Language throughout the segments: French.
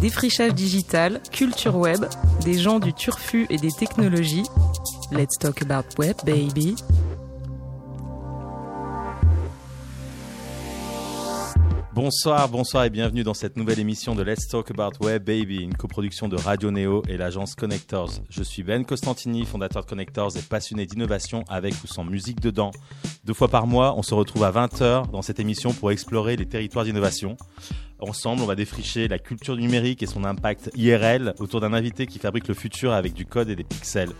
Défrichage digital, culture web, des gens du turfu et des technologies. Let's talk about web, baby. Bonsoir, bonsoir et bienvenue dans cette nouvelle émission de Let's Talk About Web Baby, une coproduction de Radio Neo et l'agence Connectors. Je suis Ben Costantini, fondateur de Connectors et passionné d'innovation avec ou sans musique dedans. Deux fois par mois, on se retrouve à 20h dans cette émission pour explorer les territoires d'innovation. Ensemble, on va défricher la culture numérique et son impact IRL autour d'un invité qui fabrique le futur avec du code et des pixels.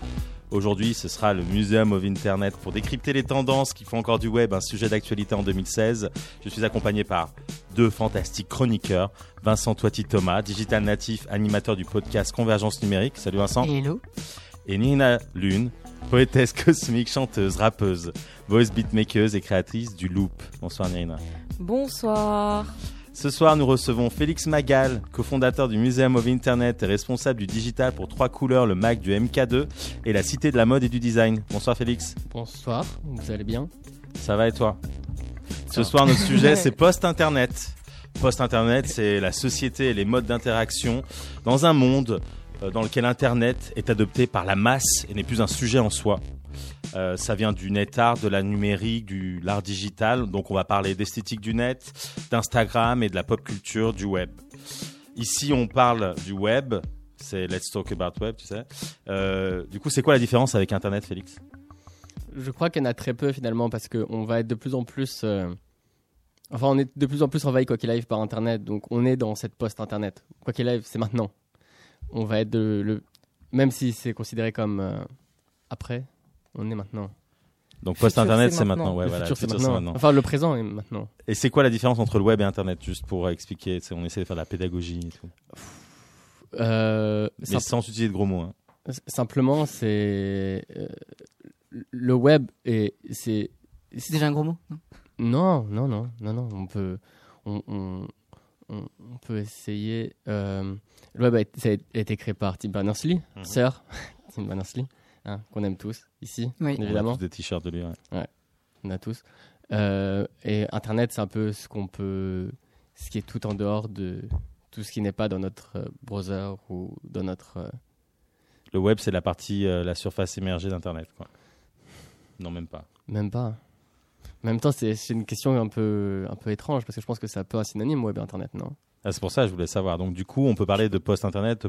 Aujourd'hui, ce sera le Museum of Internet pour décrypter les tendances qui font encore du web un sujet d'actualité en 2016. Je suis accompagné par deux fantastiques chroniqueurs, Vincent Toiti Thomas, digital natif, animateur du podcast Convergence numérique. Salut Vincent. Hello. Et Nina Lune, poétesse cosmique, chanteuse, rappeuse, voice beatmaker et créatrice du Loop. Bonsoir Nina. Bonsoir. Ce soir, nous recevons Félix Magal, cofondateur du Museum of Internet et responsable du digital pour trois couleurs, le Mac du MK2 et la Cité de la mode et du design. Bonsoir Félix. Bonsoir, vous allez bien? Ça va et toi? Ce soir, notre sujet, c'est post-internet. Post-internet, c'est la société et les modes d'interaction dans un monde euh, dans lequel Internet est adopté par la masse et n'est plus un sujet en soi. Euh, ça vient du net art, de la numérique, du l'art digital. Donc on va parler d'esthétique du net, d'Instagram et de la pop culture du web. Ici on parle du web, c'est Let's Talk About Web, tu sais. Euh, du coup c'est quoi la différence avec Internet, Félix? Je crois qu'il y en a très peu finalement parce qu'on va être de plus en plus... euh, Enfin on est de plus en plus envahi quoi qu'il arrive par Internet. Donc on est dans cette post-Internet. Quoi qu'il arrive, c'est maintenant. On va être de... Le... Même si c'est considéré comme après, on est maintenant. Donc post-internet c'est maintenant. maintenant. Ouais, le voilà, futur, c'est futur, maintenant. Enfin le présent est maintenant. Et c'est quoi la différence entre le web et Internet, juste pour expliquer On essaie de faire de la pédagogie et tout. Euh, Mais sans utiliser de gros mots. hein. Simplement, c'est... euh, le web et c'est... C'est déjà un gros mot non Non, non, non, non. On peut, on, on, on- on peut essayer. euh, le web a été, ça a été créé par Tim Berners-Lee, Mhm. sœur Tim Berners-Lee, hein, qu'on aime tous ici, Oui. On a évidemment. tous des t-shirts de lui. ouais. On a tous. Euh, et Internet, c'est un peu ce qu'on peut, ce qui est tout en dehors de tout ce qui n'est pas dans notre euh, browser ou dans notre. euh, Le web c'est la partie, euh, la surface émergée d'Internet. quoi. Non, même pas. même pas. En même temps, c'est c'est une question un peu, un peu étrange parce que je pense que c'est un peu un synonyme web et Internet, non? Ah, c'est pour ça que je voulais savoir. Donc du coup, on peut parler de post-internet, de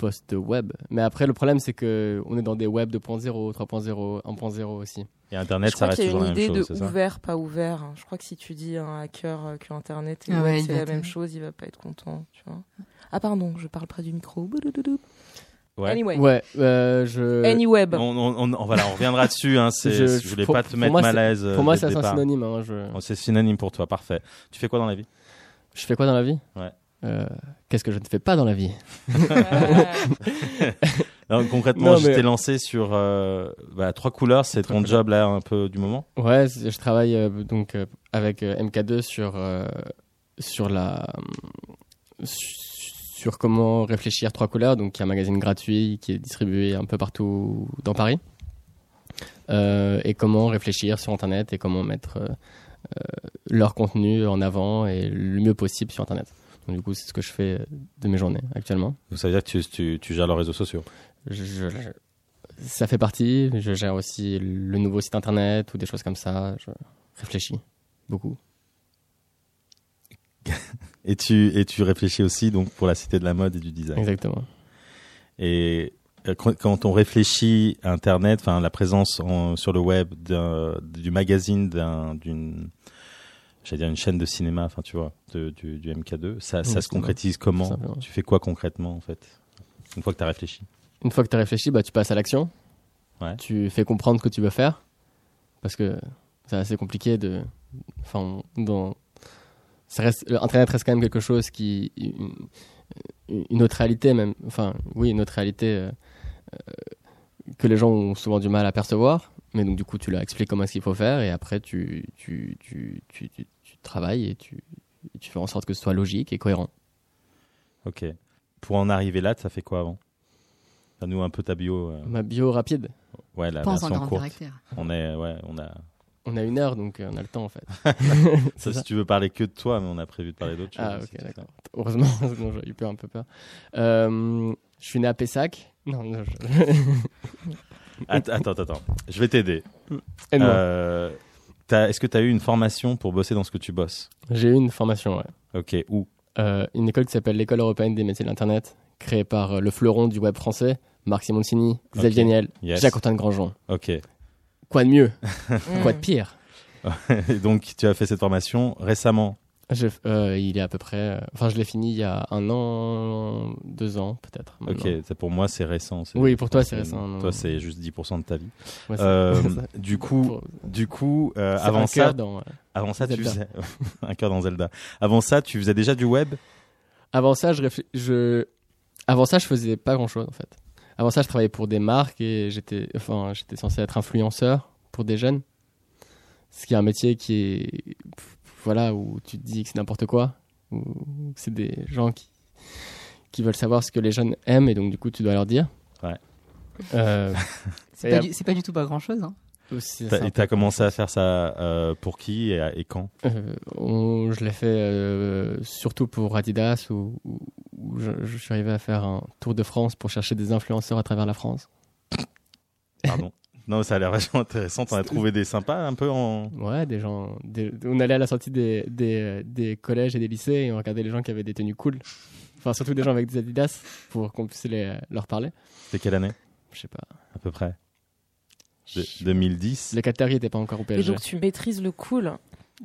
post-web. post-web. Mais après, le problème, c'est que on est dans des web 2.0, 3.0, 1.0 aussi. Et Internet, je ça crois reste qu'il y a toujours la une même idée chose, de ouvert, pas ouvert. Je crois que si tu dis à un hacker que Internet et Ah web, ouais, c'est la même chose, il va pas être content. Tu vois. Ah pardon, je parle près du micro. Ouais. Anyway. Ouais, euh, je. Anyweb. On, on- on- on- voilà, on reviendra dessus. Hein, Je- je, voulais pour- pas te mettre mal à l'aise. Pour moi, c'est un synonyme. hein, je... Oh, C'est synonyme pour toi, parfait. Tu fais quoi dans la vie? Je fais quoi dans la vie? Ouais. Euh, Qu'est-ce que je ne fais pas dans la vie Alors, Concrètement, Non, je mais- t'ai lancé sur euh, bah, trois couleurs. C'est ton couleurs. job là un peu du moment. Ouais, je travaille euh, donc euh, avec euh, MK2 sur euh, sur la sur comment réfléchir trois couleurs. Donc, y a un magazine gratuit qui est distribué un peu partout dans Paris. Euh, et comment réfléchir sur Internet et comment mettre leur contenu en avant et le mieux possible sur Internet. Donc, du coup, c'est ce que je fais euh, de mes journées actuellement. Donc, ça veut dire que tu, tu, tu gères leurs réseaux sociaux. Je- je- ça fait partie. Je gère aussi le nouveau site internet ou des choses comme ça. Je réfléchis beaucoup. Et tu, et tu réfléchis aussi donc pour la cité de la mode et du design. Exactement. Et euh, quand on réfléchit à Internet, enfin la présence en- sur le web du magazine d'un- d'une, j'allais dire une chaîne de cinéma, enfin tu vois, de- du, du MK2, ça, ça se concrétise comment. Tu fais quoi concrètement en fait? Une fois que tu as réfléchi Une fois que tu as réfléchi, bah, tu passes à l'action. Ouais. Tu fais comprendre ce que tu veux faire. Parce que c'est assez compliqué de. Enfin, dans. Ça reste, Internet reste quand même quelque chose qui. Une, une autre réalité, même. Enfin, oui, une autre réalité euh, euh, que les gens ont souvent du mal à percevoir. Mais donc, du coup, tu leur expliques comment est-ce qu'il faut faire. Et après, tu, tu, tu, tu, tu, tu travailles et tu, tu fais en sorte que ce soit logique et cohérent. Ok. Pour en arriver là, ça fait quoi avant? Donne-nous un peu ta bio. euh, Ma bio rapide? Ouais, la version courte. caractère. On est, ouais, on a. On a une heure, donc euh, on a le temps en fait. Ça, si tu veux parler que de toi, mais on a prévu de parler d'autres choses. Ah, ok, d'accord. Heureusement, sinon j'aurais eu peur, un peu peur. Euh, je suis né à Pessac. Non, non, Attends, attends, attends. Je vais t'aider. Euh, t'as- Est-ce que tu as eu une formation pour bosser dans ce que tu bosses? J'ai eu une formation, ouais. Ok, où? Euh, une école qui s'appelle l'École européenne des métiers de l'Internet, créée par euh, le fleuron du web français, Marc Simoncini, Xavier. Niel, Yes. Jacques-Antoine Grandjean. Ok. Quoi de mieux? Quoi de pire? Et donc, tu as fait cette formation récemment Je- euh, Il est à peu près... euh, Enfin, je l'ai fini il y a un an, deux ans, peut-être. Ok, pour moi, c'est récent. Oui, pour toi, c'est récent, non, Toi, c'est juste 10% de ta vie. Ouais, Euh, du coup, Pour- du coup euh, avant ça, dans... avant ça, tu faisais un cœur dans Zelda. Avant ça, tu faisais déjà du web? Avant ça, je, réfl- je... Avant ça, je faisais pas grand chose en fait. Avant ça, je travaillais pour des marques et j'étais, enfin, j'étais censé être influenceur pour des jeunes. Ce qui est un métier qui est, voilà, où tu te dis que c'est n'importe quoi, où c'est des gens qui qui veulent savoir ce que les jeunes aiment et donc du coup tu dois leur dire. Ouais. Euh, C'est pas, du- c'est pas du tout pas grand chose. Hein. aussi, T'as- c'est un Et peu- tu as commencé à faire ça euh, pour qui et, et quand? Euh, on- je l'ai fait euh, surtout pour Adidas où, où- où je, je suis arrivé à faire un tour de France pour chercher des influenceurs à travers la France. Pardon. non, ça a l'air vachement intéressant. T'en as trouvé des sympas un peu en. Ouais, des gens. des- on allait à la sortie des, des, des collèges et des lycées et on regardait les gens qui avaient des tenues cool. Enfin, surtout des gens avec des Adidas pour qu'on puisse les, leur parler. C'était quelle année? Je sais pas. à peu près De- 2010. Les Qataris n'étaient pas encore au Et PSG. donc tu maîtrises le cool.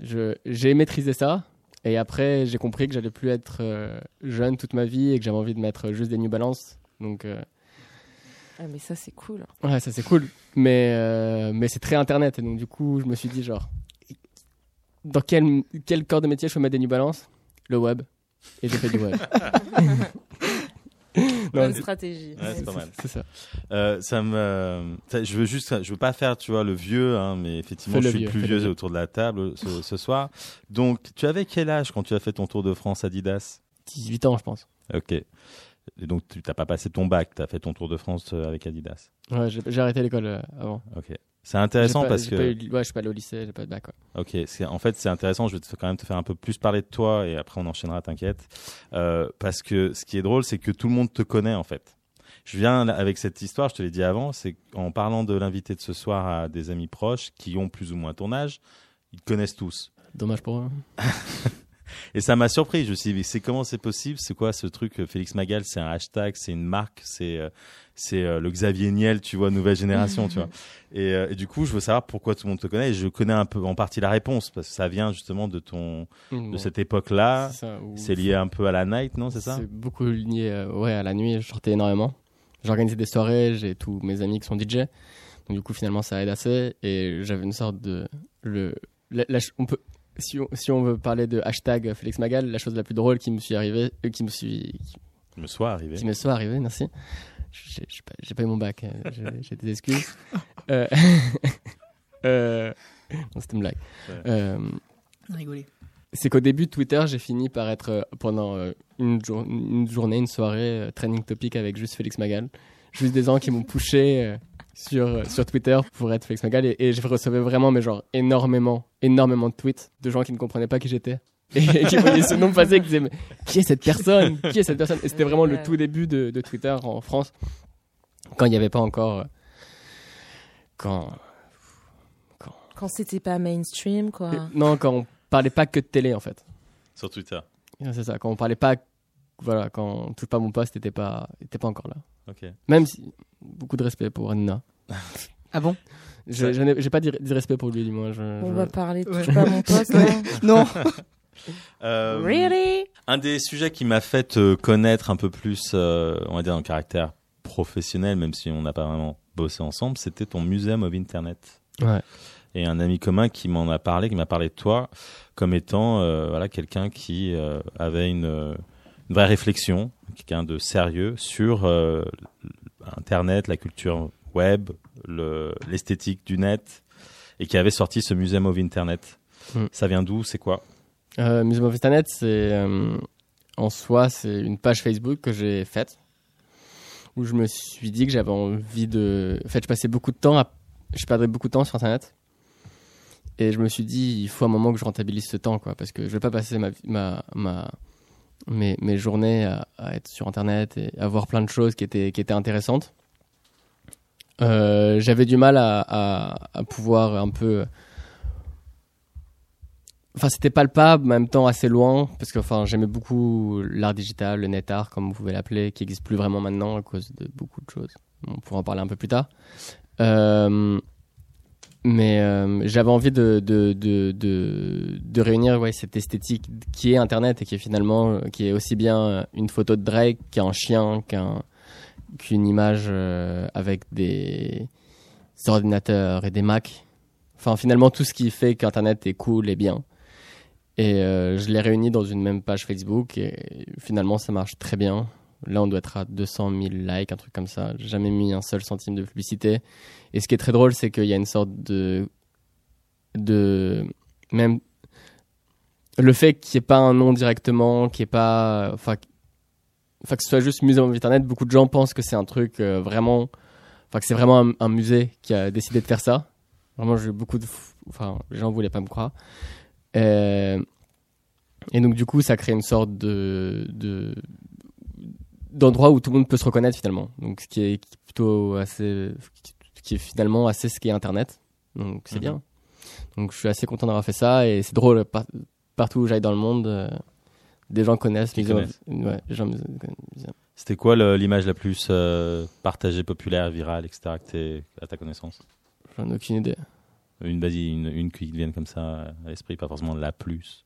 Je- J'ai maîtrisé ça. Et après, j'ai compris que j'allais plus être euh, jeune toute ma vie et que j'avais envie de mettre juste des New Balance. Donc, euh, Ah, mais ça c'est cool. ouais, ça c'est cool. Mais, euh, mais c'est très internet. Et donc, du coup, je me suis dit, genre, dans quel, quel corps de métier je peux mettre des New Balance? Le web. Et j'ai fait du web. Bonne stratégie. Ouais, c'est pas mal. C'est ça. Euh, ça me, ça- je veux juste, je veux pas faire, tu vois, le vieux, hein, mais effectivement, Fais je le suis vieux, plus vieux. autour de la table ce, ce soir. Donc, tu avais quel âge quand tu as fait ton tour de France Adidas? 18 ans, je pense. Ok. Et donc, tu t'as pas passé ton bac, tu as fait ton tour de France euh, avec Adidas. Ouais, j'ai arrêté l'école euh, avant. Ok. C'est intéressant pas- parce que. eu- ouais, je suis pas allé au lycée, j'ai pas eu de bac. ouais. Ok, en fait c'est intéressant. Je vais quand même te faire un peu plus parler de toi et après on enchaînera, t'inquiète. Euh, parce que ce qui est drôle, c'est que tout le monde te connaît en fait. Je viens avec cette histoire, je te l'ai dit avant, c'est en parlant de l'invité de ce soir à des amis proches qui ont plus ou moins ton âge, ils te connaissent tous. Dommage pour eux. Et ça m'a surpris. Je me suis dit, c'est comment c'est possible? C'est quoi ce truc euh, Félix Magal, c'est un hashtag, c'est une marque, c'est euh, c'est euh, le Xavier Niel, tu vois, nouvelle génération, tu vois. Et, et du coup, je veux savoir pourquoi tout le monde te connaît. Et je connais un peu en partie la réponse parce que ça vient justement de ton de Bon, cette époque-là. c'est lié un peu à la night, non C'est ça? C'est beaucoup lié euh, ouais, à la nuit. Je sortais énormément. J'organisais des soirées, j'ai tous mes amis qui sont DJ. Donc, du coup, finalement, ça aide assez. Et j'avais une sorte de. Le, la- la ch- on peut, si, on, si on veut parler de hashtag Félix Magal, la chose la plus drôle qui me suis arrivée, euh, qui me suis, qui, me sois arrivé. qui me soit arrivée, merci. J'ai j'ai pas, j'ai pas eu mon bac, euh, j'ai j'ai des excuses. Euh, euh, non, c'était une blague. Ouais. Euh, Rigoler. c'est qu'au début de Twitter, j'ai fini par être pendant une, jour- une journée, une soirée, trending topic avec juste Félix Magal. Juste des gens qui m'ont poussé euh, sur, euh, sur Twitter pour être Félix Magal et, et je recevais vraiment, mais genre énormément, énormément de tweets de gens qui ne comprenaient pas qui j'étais. Et qui voyaient ce nom passer et qui disaient mais qui est cette personne? Qui est cette personne? Et c'était vraiment le tout début de, de Twitter en France, quand il n'y avait pas encore. euh, quand. Quand c'était pas mainstream, quoi. Non, quand on parlait pas que de télé en fait. Sur Twitter. C'est ça, quand on parlait pas, voilà, quand touche pas mon poste, était pas, était pas encore là. Ok. Même si beaucoup de respect pour Anna. Ah bon Je, je n'ai j'ai pas d'ir- d'irrespect pour lui du moins. Je, On je- va parler de Ouais. touche pas mon poste. Ouais. hein. Non. Euh, Really? Un des sujets qui m'a fait te connaître un peu plus, euh, on va dire, en caractère professionnel, même si on n'a pas vraiment bossé ensemble, c'était ton Museum of Internet. Ouais. Et un ami commun qui m'en a parlé, qui m'a parlé de toi, comme étant euh, voilà quelqu'un qui euh, avait une, euh, une vraie réflexion, quelqu'un de sérieux sur euh, Internet, la culture web, le- l'esthétique du net, et qui avait sorti ce Museum of Internet. Mm. Ça vient d'où? C'est quoi? Euh, Museum of Internet, c'est euh, en soi, c'est une page Facebook que j'ai faite où je me suis dit que j'avais envie de. En fait, je passais beaucoup de temps à. Je perdais beaucoup de temps sur Internet. Et je me suis dit, il faut un moment que je rentabilise ce temps, quoi, parce que je vais pas passer ma, ma, ma, mes, journées à, être sur Internet et à voir plein de choses qui étaient, qui étaient intéressantes. Euh, J'avais du mal à pouvoir un peu. Enfin, c'était palpable, mais en même temps assez loin, parce que enfin, j'aimais beaucoup l'art digital, le net art, comme vous pouvez l'appeler, qui n'existe plus vraiment maintenant à cause de beaucoup de choses. On pourra en parler un peu plus tard. Euh, mais euh, j'avais envie de, de, de, de, de réunir ouais, cette esthétique qui est Internet et qui est finalement euh, qui est aussi bien une photo de Drake qu'un chien, qu'un qu'une image euh, avec des, ordinateurs et des Macs. Enfin, finalement, tout ce qui fait qu'Internet est cool et bien. Et euh, je l'ai réuni dans une même page Facebook et finalement, ça marche très bien. Là, on doit être à 200 000 likes, un truc comme ça. J'ai jamais mis un seul centime de publicité. Et ce qui est très drôle, c'est qu'il y a une sorte de. de. même. Le fait qu'il n'y ait pas un nom directement, qu'il n'y ait pas. Enfin, que ce soit juste musée en internet, beaucoup de gens pensent que c'est un truc euh, vraiment. Enfin, que c'est vraiment un, musée qui a décidé de faire ça. Vraiment, beaucoup de. Enfin, les gens voulaient pas me croire. Euh, Et donc, du coup, ça crée une sorte de. de où tout le monde peut se reconnaître finalement. Donc, ce qui est plutôt assez. Qui est finalement assez ce qu'est Internet. Donc, c'est Mhm. bien. Donc, je suis assez content d'avoir fait ça et c'est drôle. par- partout où j'aille dans le monde, euh, des gens connaissent. Ouais. C'était quoi l'image la plus euh, partagée, populaire, virale, etc. que à ta connaissance? J'en ai aucune idée. Une, une, une qui vienne comme ça à l'esprit, pas forcément la plus.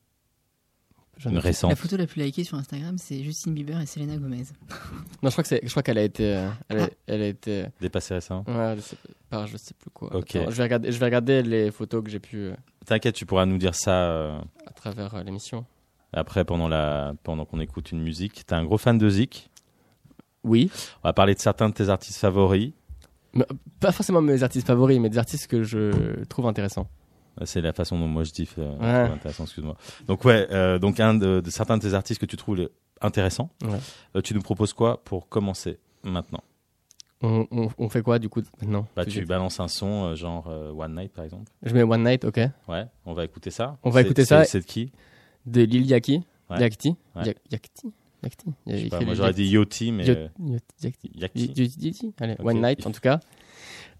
J'en ai Une aucune- récente. La photo la plus likée sur Instagram, c'est Justin Bieber et Selena Gomez. Non, je crois que c'est, je crois qu'elle a été, euh, elle a, Ah. elle a été, Dépassé récent ouais, je sais, par je sais plus quoi. Ok. Attends, je vais regarder, je vais regarder les photos que j'ai pu euh, T'inquiète, tu pourras nous dire ça euh, à travers euh, l'émission. après pendant, la, pendant qu'on écoute une musique. T'es un gros fan de Zik? Oui. On va parler de certains de tes artistes favoris. Pas forcément mes artistes favoris, mais des artistes que je trouve intéressants. C'est la façon dont moi je dis. euh, Ouais. intéressant, excuse-moi. Donc ouais, euh, donc un de, de certains de tes artistes que tu trouves intéressants. Ouais. Euh, tu nous proposes quoi pour commencer maintenant? On, on, on fait quoi du coup maintenant? Bah tu balances un son euh, genre euh, One Night par exemple. Je mets One Night, ok. Ouais, on va écouter ça. On va écouter ça. C'est de qui? De Lil Yaki. Ouais. Yakti. Ouais. Yak- Yakti. Yakti. Pas, Moi j'aurais dit Yoti, mais euh, Yakti. Yachty. Allez. One Night en tout cas.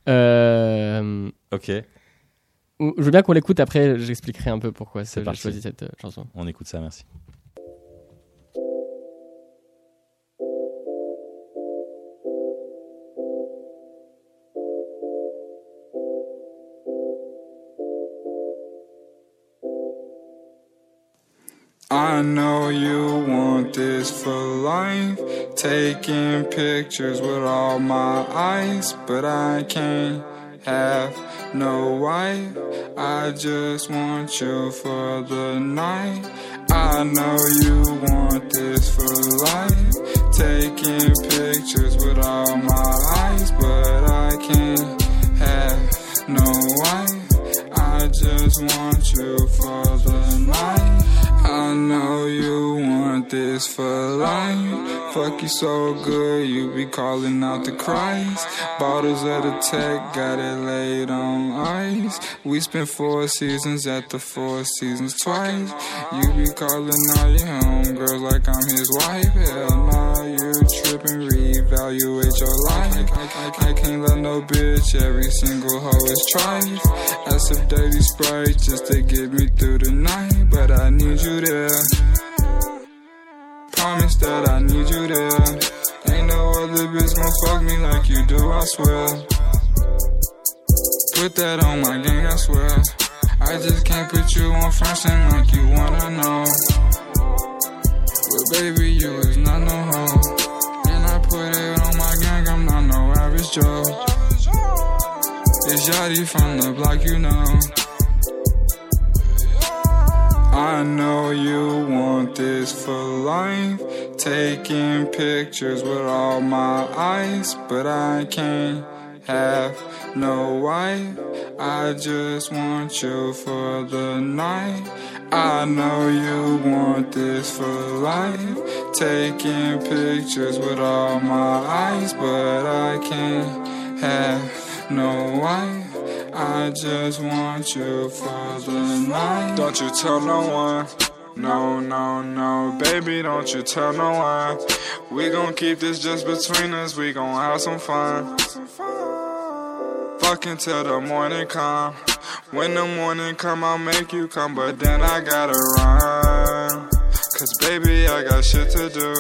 Euh, ok, je veux bien qu'on l'écoute après, j'expliquerai un peu pourquoi C'est j'ai choisi cette euh, chanson. on écoute ça, merci. I know you want this for life. Taking pictures with all my eyes, but I can't have no wife. I just want you for the night. I know you want this for life. Taking pictures with all my eyes, but I can't have no wife. I just want you for this for life. Fuck you so good, you be calling out the Christ. Bottles of the tech, got it laid on ice. We spent four seasons at the Four Seasons twice. You be calling all your homegirls like I'm his wife. Hell nah, you tripping, reevaluate your life. I, I, I can't let no bitch, every single hoe is trife. As of daily sprite just to get me through the night, but I need you there. Promise that I need you there. Ain't no other bitch gon' fuck me like you do, I swear. Put that on my gang, I swear. I just can't put you on front end like you wanna know. But baby, you is not no hoe. And I put it on my gang, I'm not no average Joe. It's Yachty from the block, you know. I know you want this for life. Taking pictures with all my eyes, but I can't have no wife. I just want you for the night. I know you want this for life. Taking pictures with all my eyes, but I can't have no wife. I just want you for the night. Don't you tell no one. No, no, no, baby, don't you tell no one. We gon' keep this just between us, we gon' have some fun. Fuck until the morning come. When the morning come, I'll make you come, but then I gotta run. Cause baby, I got shit to do.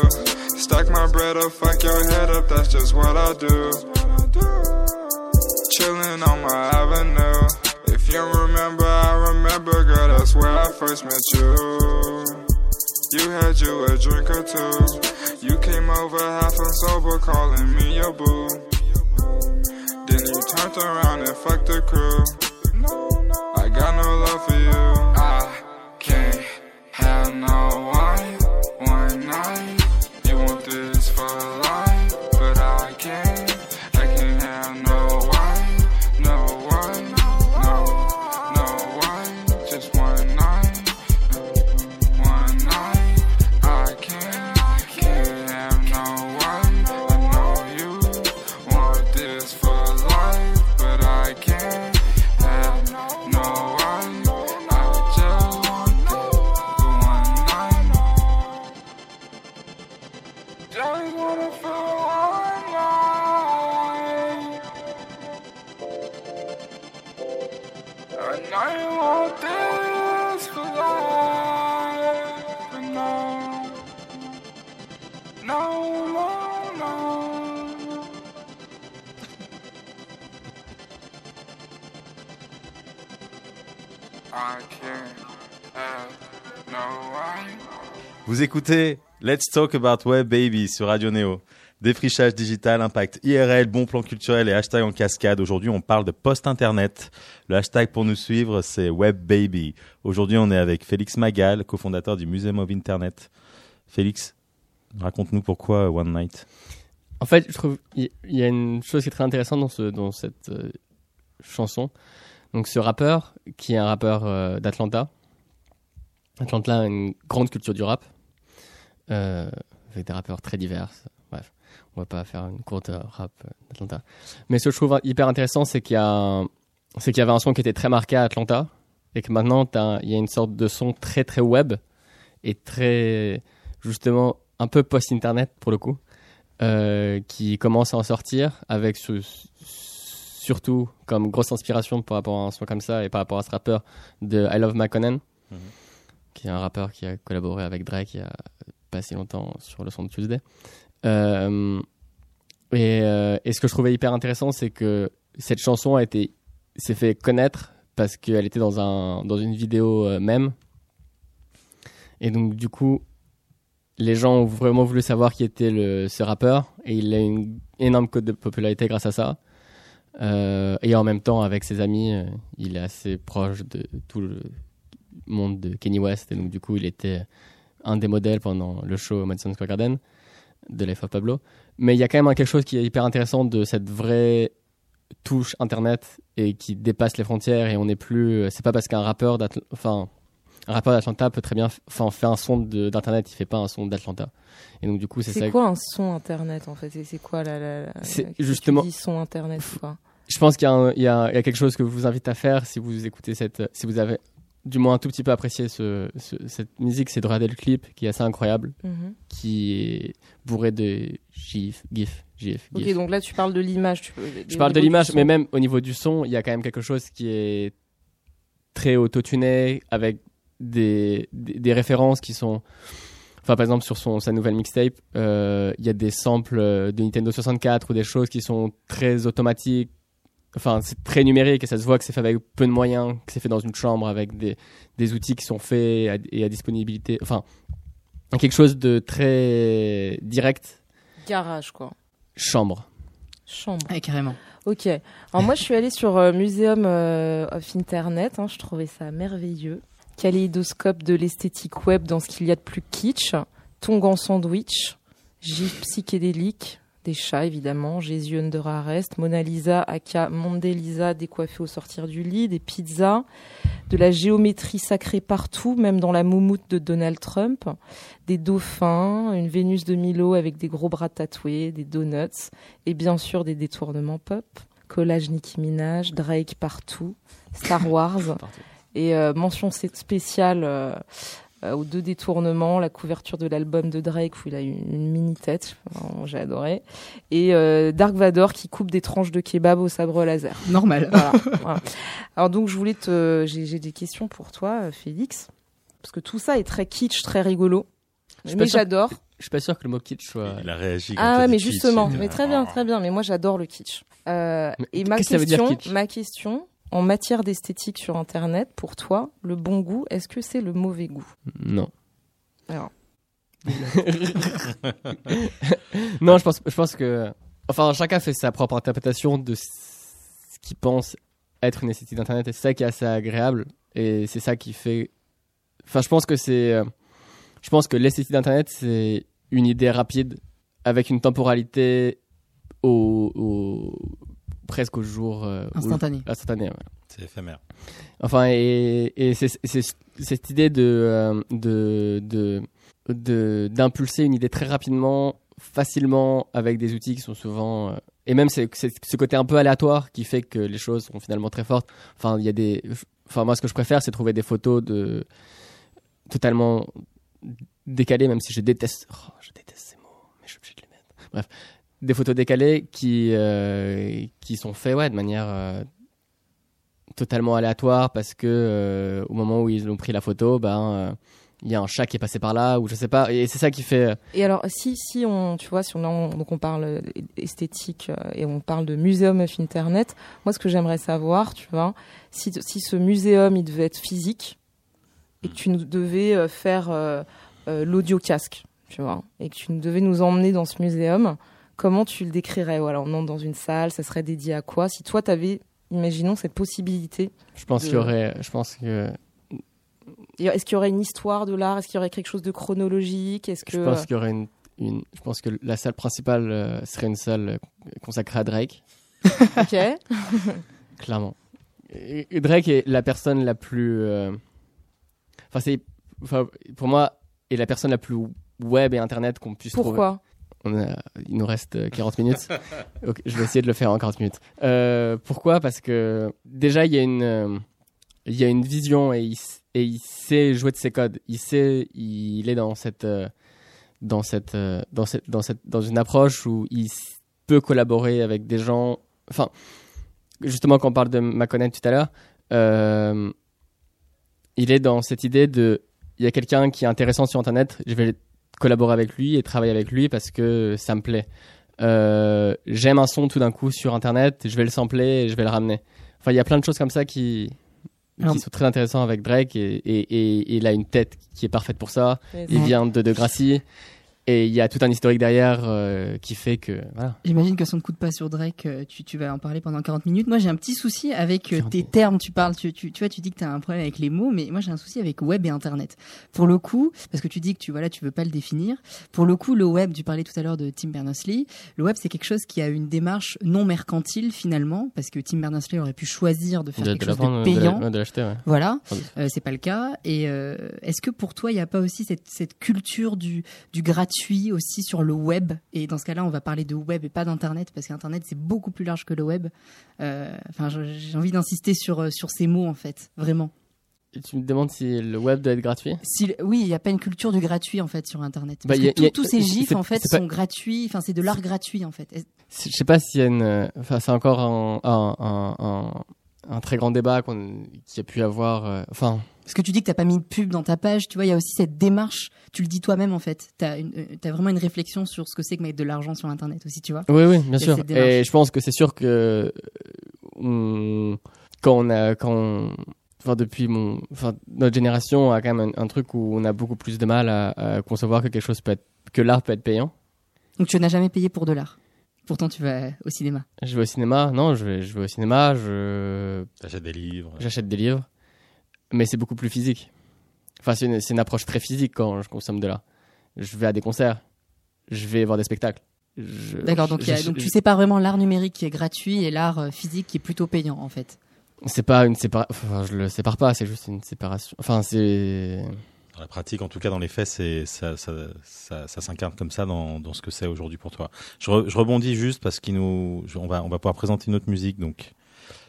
Stack my bread up, fuck your head up, that's just what I do. On my avenue. If you remember, I remember, girl, that's where I first met you. You had you a drink or two. You came over half sober, calling me your boo. Then you turned around and fucked the crew. I got no love for you. I can't have no one Vous écoutez Let's Talk About Web Baby sur Radio Neo. Défrichage digital, impact IRL, bon plan culturel et hashtag en cascade. Aujourd'hui, on parle de post-internet. Le hashtag pour nous suivre, c'est Web Baby. Aujourd'hui, on est avec Félix Magal, cofondateur du Museum of Internet. Félix, raconte-nous pourquoi One Night. En fait, je trouve il y, a une chose qui est très intéressante dans cette euh, chanson. Donc, ce rappeur, qui est un rappeur euh, d'Atlanta. Atlanta a une grande culture du rap, euh, avec des rappeurs très divers. Bref, on va pas faire une courte euh, rap d'Atlanta. Mais ce que je trouve hyper intéressant, c'est qu'il y, avait un son qui était très marqué à Atlanta, et que maintenant, il y a une sorte de son très très web, et très, justement, un peu post-internet pour le coup euh, qui commence à en sortir avec ce- surtout comme grosse inspiration par rapport à un son comme ça et par rapport à ce rappeur de I Love McConnen Mhm. Qui est un rappeur qui a collaboré avec Drake il y a pas si longtemps sur le son de Tuesday Euh, et, euh, et ce que je trouvais hyper intéressant c'est que cette chanson a été s'est fait connaître parce qu'elle était dans un dans une vidéo euh, même et donc du coup les gens ont vraiment voulu savoir qui était ce rappeur et il a une énorme cote de popularité grâce à ça. Euh, et en même temps, avec ses amis, il est assez proche de tout le monde de Kenny West et donc du coup, il était un des modèles pendant le show Madison Square Garden de Life of Pablo. Mais il y a quand même quelque chose qui est hyper intéressant de cette vraie touche internet et qui dépasse les frontières et on n'est plus. C'est pas parce qu'un rappeur d'Atl- enfin un rappeur d'Atlanta peut très bien enfin faire un son d'internet, il fait pas un son d'Atlanta. Et donc du coup, c'est ça. C'est quoi un son internet en fait? C'est quoi la, la, la- C'est justement- dis, son internet quoi? Je pense qu'il y a quelque chose que je vous invite à faire si vous écoutez cette, si vous avez du moins un tout petit peu apprécié ce, ce- cette musique, c'est de regarder le clip qui est assez incroyable, Mhm. qui est bourré de gif, gif, gif, Ok, gif. donc là tu parles de l'image. tu peux- Je parle de l'image, mais même au niveau du son, il y a quand même quelque chose qui est très autotuné avec des, des, des références qui sont. Enfin, par exemple, sur son, sa nouvelle mixtape, euh, il y a des samples de Nintendo 64 ou des choses qui sont très automatiques. Enfin, c'est très numérique et ça se voit que c'est fait avec peu de moyens, que c'est fait dans une chambre avec des, des outils qui sont faits à- et à disponibilité. Enfin, quelque chose de très direct, Garage quoi. chambre. Chambre. Ouais, carrément. Ok. Alors moi je suis allée sur euh, Museum euh, of Internet. hein, je trouvais ça merveilleux. Kaléidoscope de l'esthétique web dans ce qu'il y a de plus kitsch. Tong en sandwich. Gif psychédélique. Des chats évidemment. Jésus under arrest. Mona Lisa aka Monde Lisa décoiffée au sortir du lit. Des pizzas. De la géométrie sacrée partout, même dans la moumoute de Donald Trump. Des dauphins. Une Vénus de Milo avec des gros bras tatoués. Des donuts. Et bien sûr des détournements pop. Collage Nicki Minaj, Drake partout, Star Wars et euh, mention spéciale euh, aux deux détournements, la couverture de l'album de Drake où il a une, une mini tête, Enfin, j'ai adoré, et euh, Dark Vador qui coupe des tranches de kebab au sabre laser. Normal. Voilà, voilà. Alors donc je voulais te, j'ai j'ai des questions pour toi, euh, Félix, parce que tout ça est très kitsch, très rigolo. Mais j'adore. Je suis pas sûr que le mot kitsch soit. Il a réagi. quand Ah ouais, dit mais kitsch, justement, mais là. très bien, très bien. Mais moi, j'adore le kitsch. Euh, et ma qu'est-ce que ça veut dire, question, kitsch? ma question, en matière d'esthétique sur Internet, pour toi, le bon goût, est-ce que c'est le mauvais goût? Non. Alors. non, je pense, je pense que. Enfin, chacun fait sa propre interprétation de ce qu'il pense être une esthétique d'Internet. Et c'est ça qui est assez agréable. Et c'est ça qui fait. Enfin, je pense que c'est. euh, Je pense que l'esthétique d'Internet, c'est une idée rapide avec une temporalité au. au- presque au jour. euh, au- Instantané. ouais. C'est éphémère. Enfin, et, et c'est c'est- cette idée de, euh, de, de, de- d'impulser une idée très rapidement, facilement, avec des outils qui sont souvent. euh, et même c'est, c'est ce côté un peu aléatoire qui fait que les choses sont finalement très fortes. Enfin, il y a des. Enfin, moi, ce que je préfère, c'est trouver des photos de. totalement décalées, même si je déteste. oh, je déteste ces mots, mais je suis obligé de les mettre. Bref. Des photos décalées qui, euh, qui sont faites ouais, de manière. euh, totalement aléatoire parce que euh, au moment où ils ont pris la photo, ben il y a un chat qui est passé par là ou je sais pas et c'est ça qui fait Et alors, si, si on, tu vois, si on, on- donc on parle esthétique et on parle de muséum of Internet, moi, ce que j'aimerais savoir, tu vois, si, si ce muséum, il devait être physique et que tu nous devais faire l'audio casque, tu vois, et que tu devais nous emmener dans ce muséum, comment tu le décrirais Voilà, on entre dans une salle, ça serait dédié à quoi? Si toi, tu avais, imaginons, cette possibilité, je pense qu'il y aurait je pense que est-ce qu'il y aurait une histoire de l'art? Est-ce qu'il y aurait quelque chose de chronologique? Est-ce que je pense qu'il y aurait une, une je pense que la salle principale euh, serait une salle euh, consacrée à Drake. Ok. clairement. Et, Drake est la personne la plus euh, enfin c'est enfin pour moi est la personne la plus web et internet qu'on puisse trouver. Pourquoi? On a- il nous reste euh, 40 minutes. Ok, je vais essayer de le faire en 40 minutes. Euh, pourquoi? Parce que déjà, il y a une, euh, il y a une vision et il, et il sait jouer de ses codes. Il sait, il est dans cette, euh, dans cette, euh, dans cette, dans cette, dans une approche où il peut collaborer avec des gens. Enfin, justement, quand on parle de Maconet tout à l'heure, euh, il est dans cette idée de, il y a quelqu'un qui est intéressant sur Internet, je vais collaborer avec lui et travailler avec lui parce que ça me plaît. Euh, J'aime un son tout d'un coup sur Internet, je vais le sampler et je vais le ramener. Enfin, il y a plein de choses comme ça qui, Alors- qui sont très intéressantes avec Drake et, et, et- et il a une tête qui est parfaite pour ça. Il vient de Degrassi et il y a tout un historique derrière euh, qui fait que voilà. J'imagine que son coup de pas sur Drake, euh, tu, tu vas en parler pendant 40 minutes. Moi, j'ai un petit souci avec euh, 40 tes termes. Tu parles, tu, tu, tu vois, tu dis que tu as un problème avec les mots, mais moi, j'ai un souci avec web et internet. Pour le coup, parce que tu dis que tu voilà, tu veux pas le définir. Pour le coup, le web, tu parlais tout à l'heure de Tim Berners-Lee. Le web, c'est quelque chose qui a une démarche non mercantile finalement, parce que Tim Berners-Lee aurait pu choisir de faire De, quelque de chose de payant. de l'acheter. ouais. Voilà, euh, c'est pas le cas. Et euh, est-ce que pour toi, il n'y a pas aussi cette, cette culture du, du gratuit aussi sur le web Et dans ce cas-là, on va parler de web et pas d'internet parce qu'internet c'est beaucoup plus large que le web. Euh, Enfin, j'ai envie d'insister sur euh, sur ces mots en fait, vraiment. Et tu me demandes si le web doit être gratuit? Si, oui, il n'y a pas une culture du gratuit en fait sur internet. Bah, Parce a- que tout- a- tous ces gifs en fait pas- sont gratuits. Enfin, c'est de l'art gratuit en fait. Je sais pas s'il y a une. euh, Enfin, c'est encore un, un, un, un- très grand débat qu'on qui a pu avoir. euh, Enfin, Parce que tu dis que t'as pas mis de pub dans ta page, tu vois, il y a aussi cette démarche. Tu le dis toi-même en fait. T'as euh, t'as vraiment une réflexion sur ce que c'est que mettre de l'argent sur internet aussi, tu vois. oui, oui, bien sûr. Et je pense que c'est sûr que euh, on- quand on a, quand on- enfin depuis mon, enfin notre génération a quand même un, un truc où on a beaucoup plus de mal à, à concevoir que quelque chose peut être, que l'art peut être payant. Donc tu n'as jamais payé pour de l'art. Pourtant, tu vas au cinéma. Je vais au cinéma, non, je vais, je vais au cinéma, je, T'achètes des livres. j'achète des livres, mais c'est beaucoup plus physique. Enfin, c'est une, c'est une approche très physique quand je consomme de l'art. Je vais à des concerts, je vais voir des spectacles. Je- D'accord, donc, a- je- donc je- tu sépares vraiment l'art numérique qui est gratuit et l'art euh, physique qui est plutôt payant en fait. C'est pas une séparation. Enfin, je le sépare pas, c'est juste une séparation. Enfin, c'est. Dans la pratique, en tout cas dans les faits, c'est ça, ça, ça, ça s'incarne comme ça dans, dans ce que c'est aujourd'hui pour toi. Je, re- je rebondis juste parce qu'il nous, on va, on va pouvoir présenter une autre musique, donc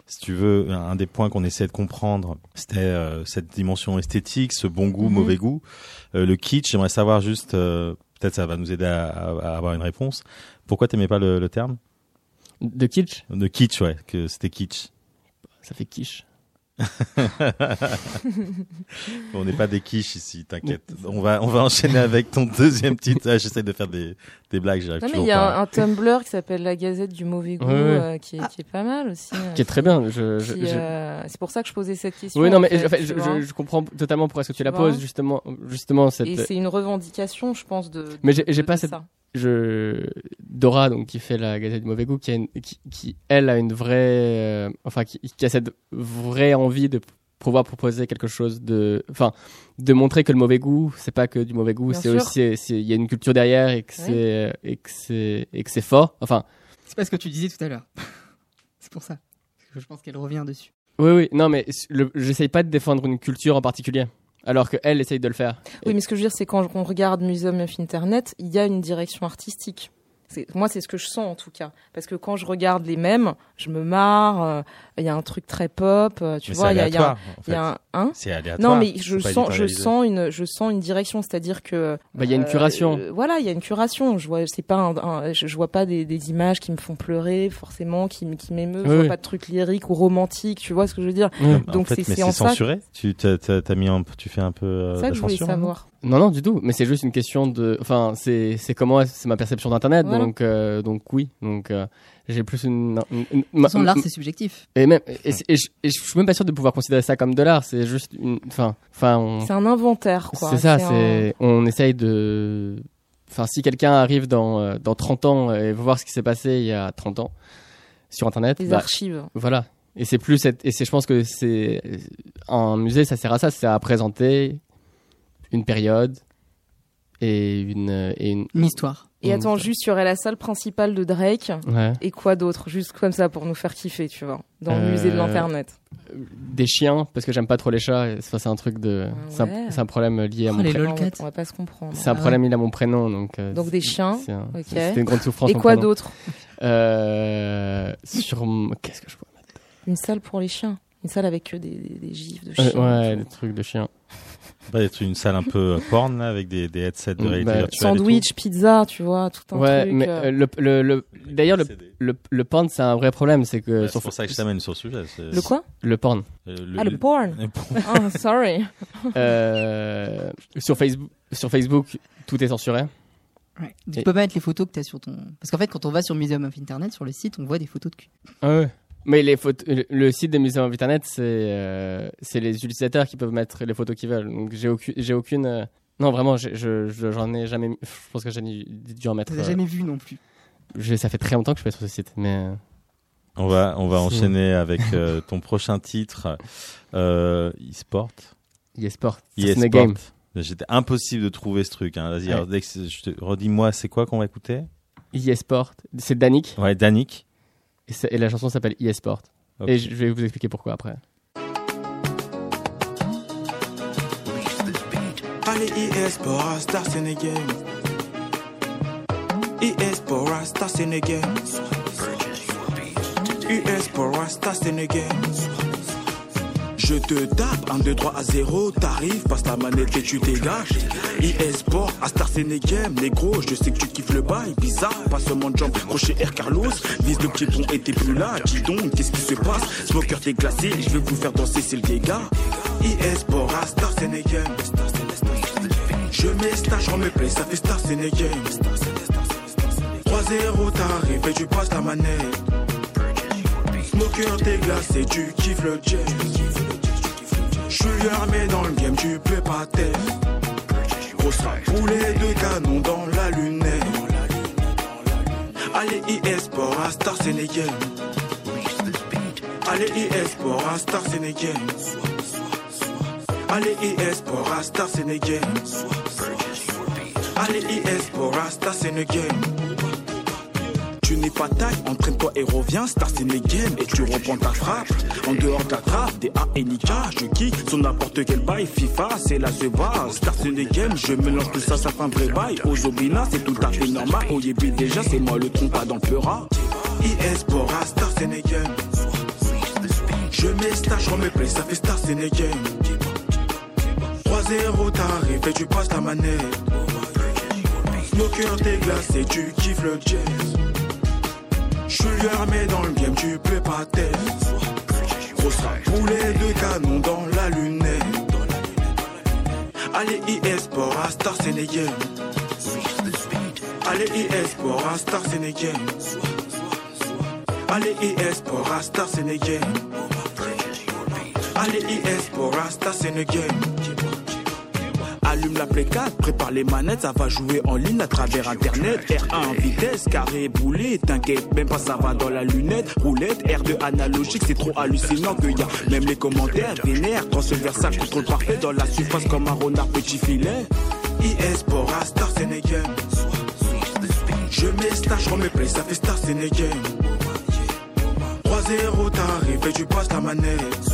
si tu veux, un des points qu'on essayait de comprendre, c'était euh, cette dimension esthétique, ce bon goût, Mhm. mauvais goût, Euh, le kitsch. J'aimerais savoir juste, euh, peut-être ça va nous aider à, à- à avoir une réponse. Pourquoi t'aimais pas le, le terme? De kitsch, de kitsch, ouais, que c'était kitsch. ça fait quiche. On n'est pas des quiches ici, t'inquiète. On va, on va enchaîner avec ton deuxième titre. Ah, J'essaie de faire des, des blagues, j'arrive Non, mais il y a pas. un, un Tumblr qui s'appelle La Gazette du mauvais goût, Ouais, ouais. euh, qui, est, qui est pas mal aussi. euh, Qui est très bien. Je, je, qui, je- euh, C'est pour ça que je posais cette question. Oui, non, en mais fait, en fait, tu je, comprends totalement pourquoi est-ce que tu, Tu la poses, justement, justement cette. Et c'est une revendication, je pense, de. Mais de- j'ai- pas de cette- ça. Je Dora donc qui fait la Gazette du mauvais goût qui a une- qui, qui, elle a une vraie euh, enfin qui, qui a cette vraie envie de pouvoir proposer quelque chose de enfin de montrer que le mauvais goût c'est pas que du mauvais goût c'est aussi il y a une culture derrière et que c'est et que c'est et que c'est fort enfin C'est pas ce que tu disais tout à l'heure. c'est pour ça. Je pense qu'elle revient dessus. oui oui non mais j'essaye pas de défendre une culture en particulier alors que elle essaye de le faire Oui, mais ce que je veux dire, c'est quand on regarde Museum of Internet, il y a une direction artistique. C'est- Moi, c'est ce que je sens en tout cas. Parce que quand je regarde les mêmes, je me marre. euh, Il y a un truc très pop. euh, Tu Mais vois, il y a, il y a- aléatoire, en fait. y a un. Hein C'est aléatoire. non, mais je sens, je sens une, je sens une direction, c'est-à-dire que. Bah, il y a une euh, curation. euh, voilà, il y a une curation. Je vois, c'est pas, un, un- je, je vois pas des, des images qui me font pleurer forcément, qui, qui m'émeuvent. Je vois oui. pas de trucs lyriques ou romantiques. Tu vois ce que je veux dire Donc, fait, c'est- censuré. Tu t'as, mis un, tu fais un peu euh, C'est ça la que je voulais savoir. Non, non, du tout. Mais c'est juste une question de. Enfin, c'est c'est comment c'est ma perception d'internet. Voilà. Donc donc donc oui. Donc euh, j'ai plus une. une- une- façon, l'art, c'est subjectif. et même et, et je, et je suis même pas sûr de pouvoir considérer ça comme de l'art. C'est juste une. Enfin enfin. on- C'est un inventaire, quoi. C'est ça. un- C'est on essaye de. Enfin, si quelqu'un arrive dans euh, dans 30 ans et veut voir ce qui s'est passé il y a 30 ans sur internet, les bah, archives. voilà. Et c'est plus et c'est je pense que c'est un musée ça sert à ça, c'est à présenter une période et une et une Une histoire. Et attends, juste, il y aurait la salle principale de Drake. ouais. Et quoi d'autre? Juste comme ça pour nous faire kiffer, tu vois. Dans le Euh, musée de l'Internet. des chiens parce que j'aime pas trop les chats et ça c'est un truc de Ah c'est un- ouais. c'est un, problème lié à Oh, mon prénom on, va, cat. on va pas se comprendre. c'est un Ah problème lié à mon prénom donc euh, Donc des c'est- chiens, c'est un- une grande souffrance Et mon quoi prénom. d'autre? Euh, sur qu'est-ce que je pourrais mettre? Une salle pour les chiens. Une salle avec que des, des, des gifs de Euh, chiens. ouais des trucs de chiens Pas être une salle un peu euh, porn là, avec des, des headsets de réalité bah, virtuelle. et Sandwich, pizza, tu vois, tout un ouais truc. mais euh. euh, le, le, le- d'ailleurs le, le le porn c'est un vrai problème c'est que Ouais, sur- c'est pour ça que je t'amène sur le sujet. c'est- Le quoi? Le porn Euh, Ah, le porn. le porn. Oh, sorry. Euh, sur Facebook, sur Facebook, tout est censuré. Ouais. Tu Et- peux pas mettre les photos que t'as sur ton. Parce qu'en fait, quand on va sur Museum of Internet, sur le site, on voit des photos de cul. Mais les photos, le, site des musées en internet, c'est euh, c'est les utilisateurs qui peuvent mettre les photos qu'ils veulent. Donc j'ai aucune, j'ai aucune. euh, Non, vraiment, je je- j'en ai jamais. mis- Je pense que j'ai dû en mettre. Euh, jamais vu non plus. j'ai- ça fait très longtemps que je suis pas sur ce site, mais euh, On va, on va enchaîner avec euh, ton prochain titre, euh, e-sport. eSport, c'est e-sport. une game. J'étais impossible de trouver ce truc. Hein. Vas-y, Ouais. je redis-moi, c'est quoi qu'on va écouter? eSport, c'est Danick Ouais, Danick. Et, c'est- et la chanson s'appelle eSport. Ok. Et je vais vous expliquer pourquoi après. Allez, ES Stars in the game. ES Stars in the Je te tape, 1, 2, 3 à 0, t'arrives, passe la manette et tu dégages. ES Sport, à Star Game, négro, je sais que tu kiffes le bail, bizarre, pas seulement de jump, crochet Air Carlos, vise le petit pont et t'es plus là, dis donc, qu'est-ce qui se passe? Smoker t'es glacé, je vais vous faire danser, c'est le dégât. ES Sport, à Star Game. Je mets star, je remets play, ça fait Star Game. 3-0, t'arrives et tu passes la manette. Smoker t'es glacé, tu kiffes le jet. Je suis armé dans le game, tu plais pas tête. Grosse poulet de canon dans la lunette. Allez, ES Sport, à Star Sénégal. Allez, ES Sport, à Star Sénégal. Allez, ES Sport, à Star Sénégal. Allez, ES Sport, à Star Sénégal. Tu n'es pas taille, entraîne-toi et reviens, Star games et tu reprends ta frappe. En dehors de la A et Nika, je kick sur n'importe quel bail. FIFA, c'est la se base. Star des games, je mélange tout ça, ça fait un vrai bail. Aux Obina, c'est tout à fait normal. Au Yébi, déjà, c'est moi le trompe pas dans le pleura. ES Sport, à Star games. Je mets star, je remets play, ça fait star, game. 3-0, t'arrives et tu passes la manette. Smoker, t'es glacé, tu kiffes le jazz. J'suis lui armé dans le game, tu plais pas tête. Grosse poulet de canon dans la lunette. Allez, IS Sport, à Star Sénégal. Allez, IS Sport, à Star Sénégal. Allez, IS Sport, à Star Sénégal. Allez, IS Sport, à Star Sénégal. Allume la Play 4, prépare les manettes, ça va jouer en ligne à travers internet. R1 vitesse, carré, boulé, t'inquiète, même pas ça va dans la lunette. Roulette, R2 analogique, c'est trop hallucinant que y a même les commentaires vénères. Transfert ça, contrôle parfait dans la surface comme un renard petit filet. IS à Star Sénégal. Je mets star, je remets play, ça fait Star Sénégal. 3-0, t'arrives et tu passes la manette.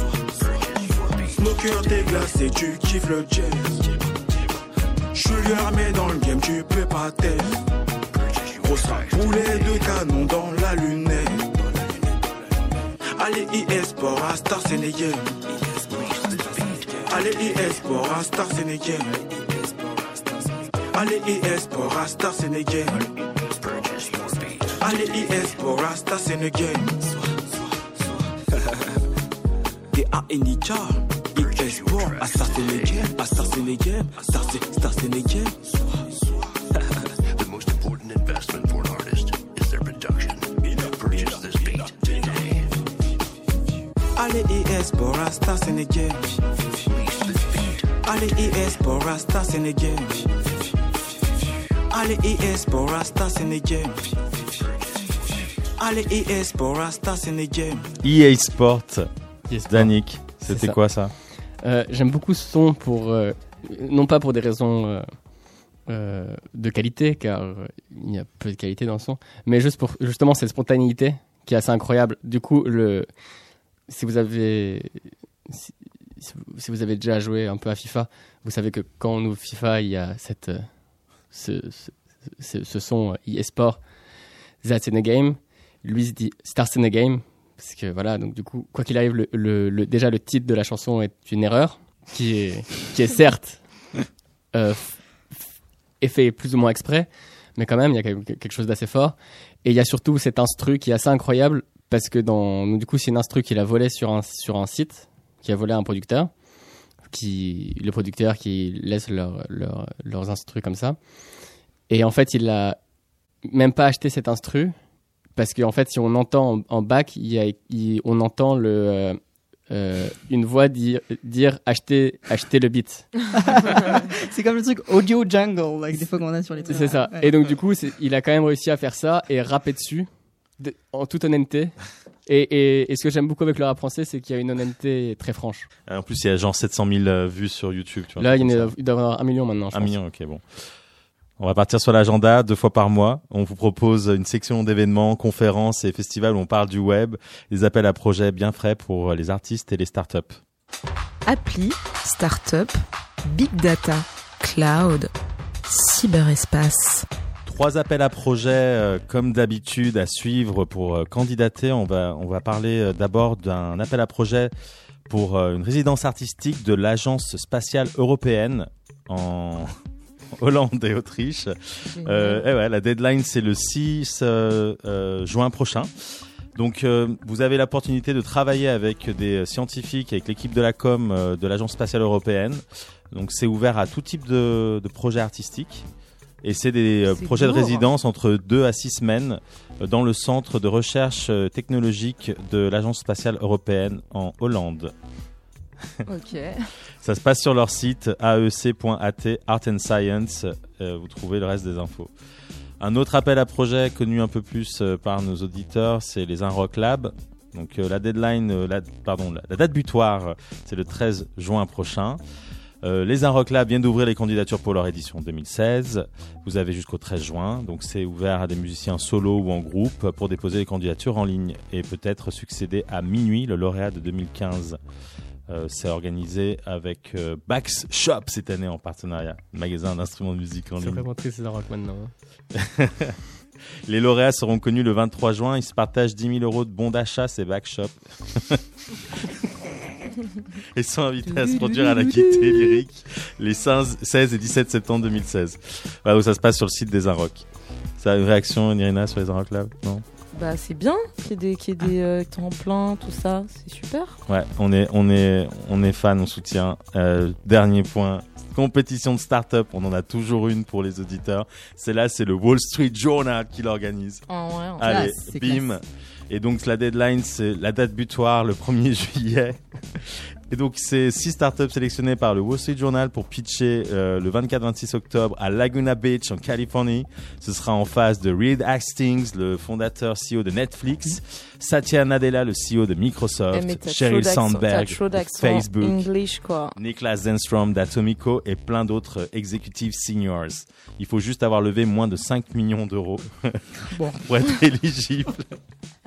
Smoker, t'es glacé, tu kiffes le jazz. J'suis lui armé dans le game, tu plais pas tête. Grosse poulet de canon dans la lunette. Allez, IS Sport, à Star Sénégal. Allez, IS Sport, à Star Sénégal. Allez, IS Sport, à Star Sénégal. Allez, IS Sport, à Star Sénégal. Des A et Nika. Sport, à Star Sénégal. À Star Sénégal. Star Sé- Star Sénégal. The most important investment for an artist is their production. Purchase this beat today. Allez, Star Sénégal. Allez, Star Sénégal. Allez, Star Sénégal. Star Sénégal. EA Sport, Yes, Danick, C'est c'était quoi ça? J'aime beaucoup ce son pour euh, non pas pour des raisons euh, euh, de qualité, car euh, il y a peu de qualité dans le son, mais juste pour justement cette spontanéité qui est assez incroyable. Du coup, le si vous avez si, vous- avez déjà joué un peu à FIFA, vous savez que quand on ouvre FIFA, il y a cette euh, ce, ce, ce- son euh, e-sport That's in a game. Lui se dit Stars in a game. Parce que voilà, donc du coup, quoi qu'il arrive, le, le- le- déjà le titre de la chanson est une erreur, qui est, qui est certes euh, est fait plus ou moins exprès, mais quand même, il y a quelque chose d'assez fort. Et il y a surtout cet instru qui est assez incroyable, parce que dans, du coup, c'est une instru qu'il a volé sur un, sur un site, qui a volé à un producteur, qui, le producteur qui laisse leur, leur- leurs instrus comme ça. Et en fait, il a même pas acheté cet instru, parce qu'en fait, si on entend en, en back, il y a, il- on entend le, euh, euh, une voix dire, dire acheter, acheter le beat. C'est comme le truc audio jungle, like, des fois qu'on a sur les trucs. C'est ça. Ouais. Et donc, du coup, il a quand même réussi à faire ça et rapper dessus, de- en toute honnêteté. Et, et, et ce que j'aime beaucoup avec le rap français, c'est qu'il y a une honnêteté très franche. En plus, il y a genre 700 000 euh, vues sur YouTube. Tu vois, Là, il y en comme a- ça. il doit y avoir un million maintenant. Je Un pense. million, ok, bon. On va partir sur l'agenda deux fois par mois. On vous propose une section d'événements, conférences et festivals où on parle du web, des appels à projets bien frais pour les artistes et les startups. Appli, start-up, big data, cloud, cyberespace. Trois appels à projets, euh, comme d'habitude, à suivre pour euh, candidater. On va, on va parler euh, d'abord d'un appel à projet pour une résidence artistique de l'Agence spatiale européenne en Hollande et Autriche. Euh, eh ouais, la deadline, c'est le 6 euh, euh, juin prochain. Donc, euh, vous avez l'opportunité de travailler avec des scientifiques, avec l'équipe de la com de l'Agence spatiale européenne. Donc, c'est ouvert à tout type de, de projets artistiques. Et c'est des projets de résidence entre 2 à 6 semaines dans le centre de recherche technologique de l'Agence spatiale européenne en Hollande. Ça se passe sur leur site aec.at Art and Science. Euh, vous trouvez le reste des infos. Un autre appel à projet connu un peu plus euh, par nos auditeurs, c'est les Inrock Lab. Donc euh, la deadline, pardon, la, date butoir, c'est le 13 juin prochain. Les Inrock Lab viennent d'ouvrir les candidatures pour leur édition 2016. Vous avez jusqu'au 13 juin, donc c'est ouvert à des musiciens solo ou en groupe pour déposer les candidatures en ligne et peut-être succéder à minuit le lauréat de 2015 Euh, c'est organisé avec euh, Bax Shop cette année en partenariat, magasin d'instruments de musique en C'est ligne. vraiment triste, c'est la rock maintenant. hein. Les lauréats seront connus le 23 juin. Ils se partagent 10 000 euros de bons d'achat, c'est Bax Shop. Ils sont invités à se produire à la Gaieté Lyrique les 16 16 et 17 septembre 2016. Voilà où ça se passe sur le site des Inrocks. Ça a une réaction, Nirina, sur les Inrocks Lab? Non? Bah c'est bien qu'il y ait des, qu'il y ait des euh, tremplins, tout ça, c'est super. Ouais, on est, on est, on est fan, on soutient. Euh, dernier point. Compétition de start-up, on en a toujours une pour les auditeurs. C'est là, c'est le Wall Street Journal qui l'organise. Ah ouais, ouais. Allez, c'est bim. Et donc la deadline, c'est la date butoir le 1er juillet. Et donc c'est six startups sélectionnées par le Wall Street Journal pour pitcher euh, le 24-26 octobre à Laguna Beach en Californie. Ce sera en face de Reed Hastings, le fondateur CEO de Netflix, Satya Nadella, le CEO de Eh, Microsoft, t'as Sheryl Sandberg, Facebook, English quoi. Niklas Zenstrom d'Atomico et plein d'autres executive seniors. Il faut juste avoir levé moins de 5 millions d'euros Bon. pour être éligible.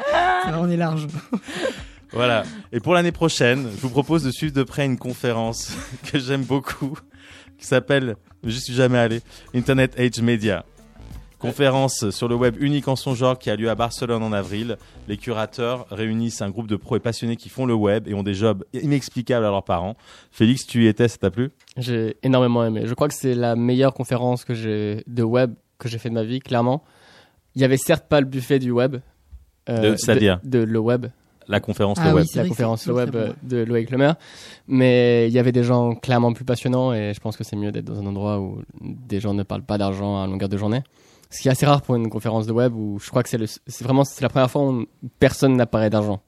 Ça on est large. Voilà. Et pour l'année prochaine, je vous propose de suivre de près une conférence que j'aime beaucoup, qui s'appelle, je suis jamais allé, Internet Age Media. Conférence sur le web unique en son genre qui a lieu à Barcelone en avril. Les curateurs réunissent un groupe de pros et passionnés qui font le web et ont des jobs inexplicables à leurs parents. Félix, tu y étais, ça t'a plu? J'ai énormément aimé. Je crois que c'est la meilleure conférence que j'ai de web que j'ai fait de ma vie, clairement. Il y avait certes pas le buffet du web. Euh, De- c'est-à-dire de, de le web, La conférence Ah le web. c'est la conférence le web bon. euh, de Loïc Lemaire. Mais il y avait des gens clairement plus passionnants et je pense que c'est mieux d'être dans un endroit où des gens ne parlent pas d'argent à longueur de journée. Ce qui est assez rare pour une conférence de web où je crois que c'est le- c'est vraiment c'est la première fois où personne n'a parlé d'argent.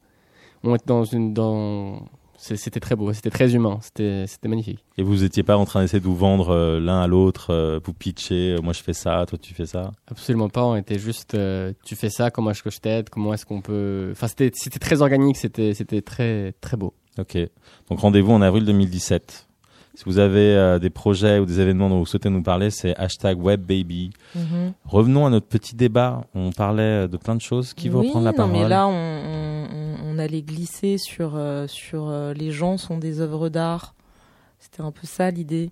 On est dans une dans c'était très beau, c'était très humain, c'était c'était magnifique. Et vous étiez pas en train d'essayer de vous vendre euh, l'un à l'autre, euh, vous pitcher, euh, moi je fais ça, toi tu fais ça? Absolument pas, on était juste euh, tu fais ça, comment est-ce que je t'aide, comment est-ce qu'on peut enfin c'était c'était très organique, c'était c'était très très beau. Ok. Donc rendez-vous en avril 2017. Si vous avez euh, des projets ou des événements dont vous souhaitez nous parler, c'est hashtag WebBaby. Mhm. Revenons à notre petit débat. On parlait de plein de choses. Qui veut oui, reprendre la non, parole? mais là, on, on, allait glisser sur, euh, sur euh, les gens sont des œuvres d'art. C'était un peu ça l'idée.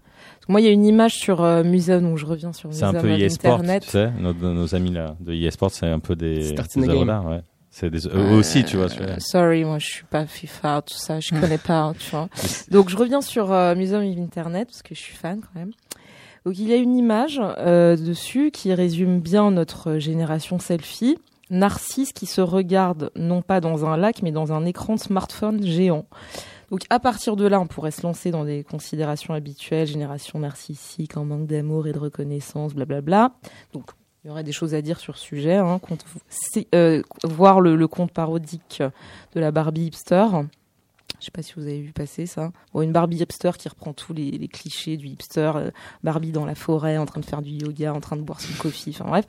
Moi, il y a une image sur euh, Museum, donc je reviens sur C'est un Museum peu eSport, Internet. tu sais. Nos, nos amis là de eSport, c'est un peu des, des ouais. C'est des, eux aussi, tu vois. Euh, sorry, moi je suis pas FIFA, tout ça, je connais pas, hein, tu vois. Donc je reviens sur euh, Museum of Internet parce que je suis fan quand même. Donc il y a une image euh, dessus qui résume bien notre génération selfie. Narcisse qui se regarde non pas dans un lac mais dans un écran de smartphone géant. Donc à partir de là, on pourrait se lancer dans des considérations habituelles, génération narcissique, en manque d'amour et de reconnaissance, blablabla. Donc il y aurait des choses à dire sur ce sujet. Hein, euh, voir le, conte parodique de la Barbie hipster. Je sais pas si vous avez vu passer ça. Bon, une Barbie hipster qui reprend tous les, les clichés du hipster. euh, Barbie dans la forêt, en train de faire du yoga, en train de boire son coffee. Enfin bref.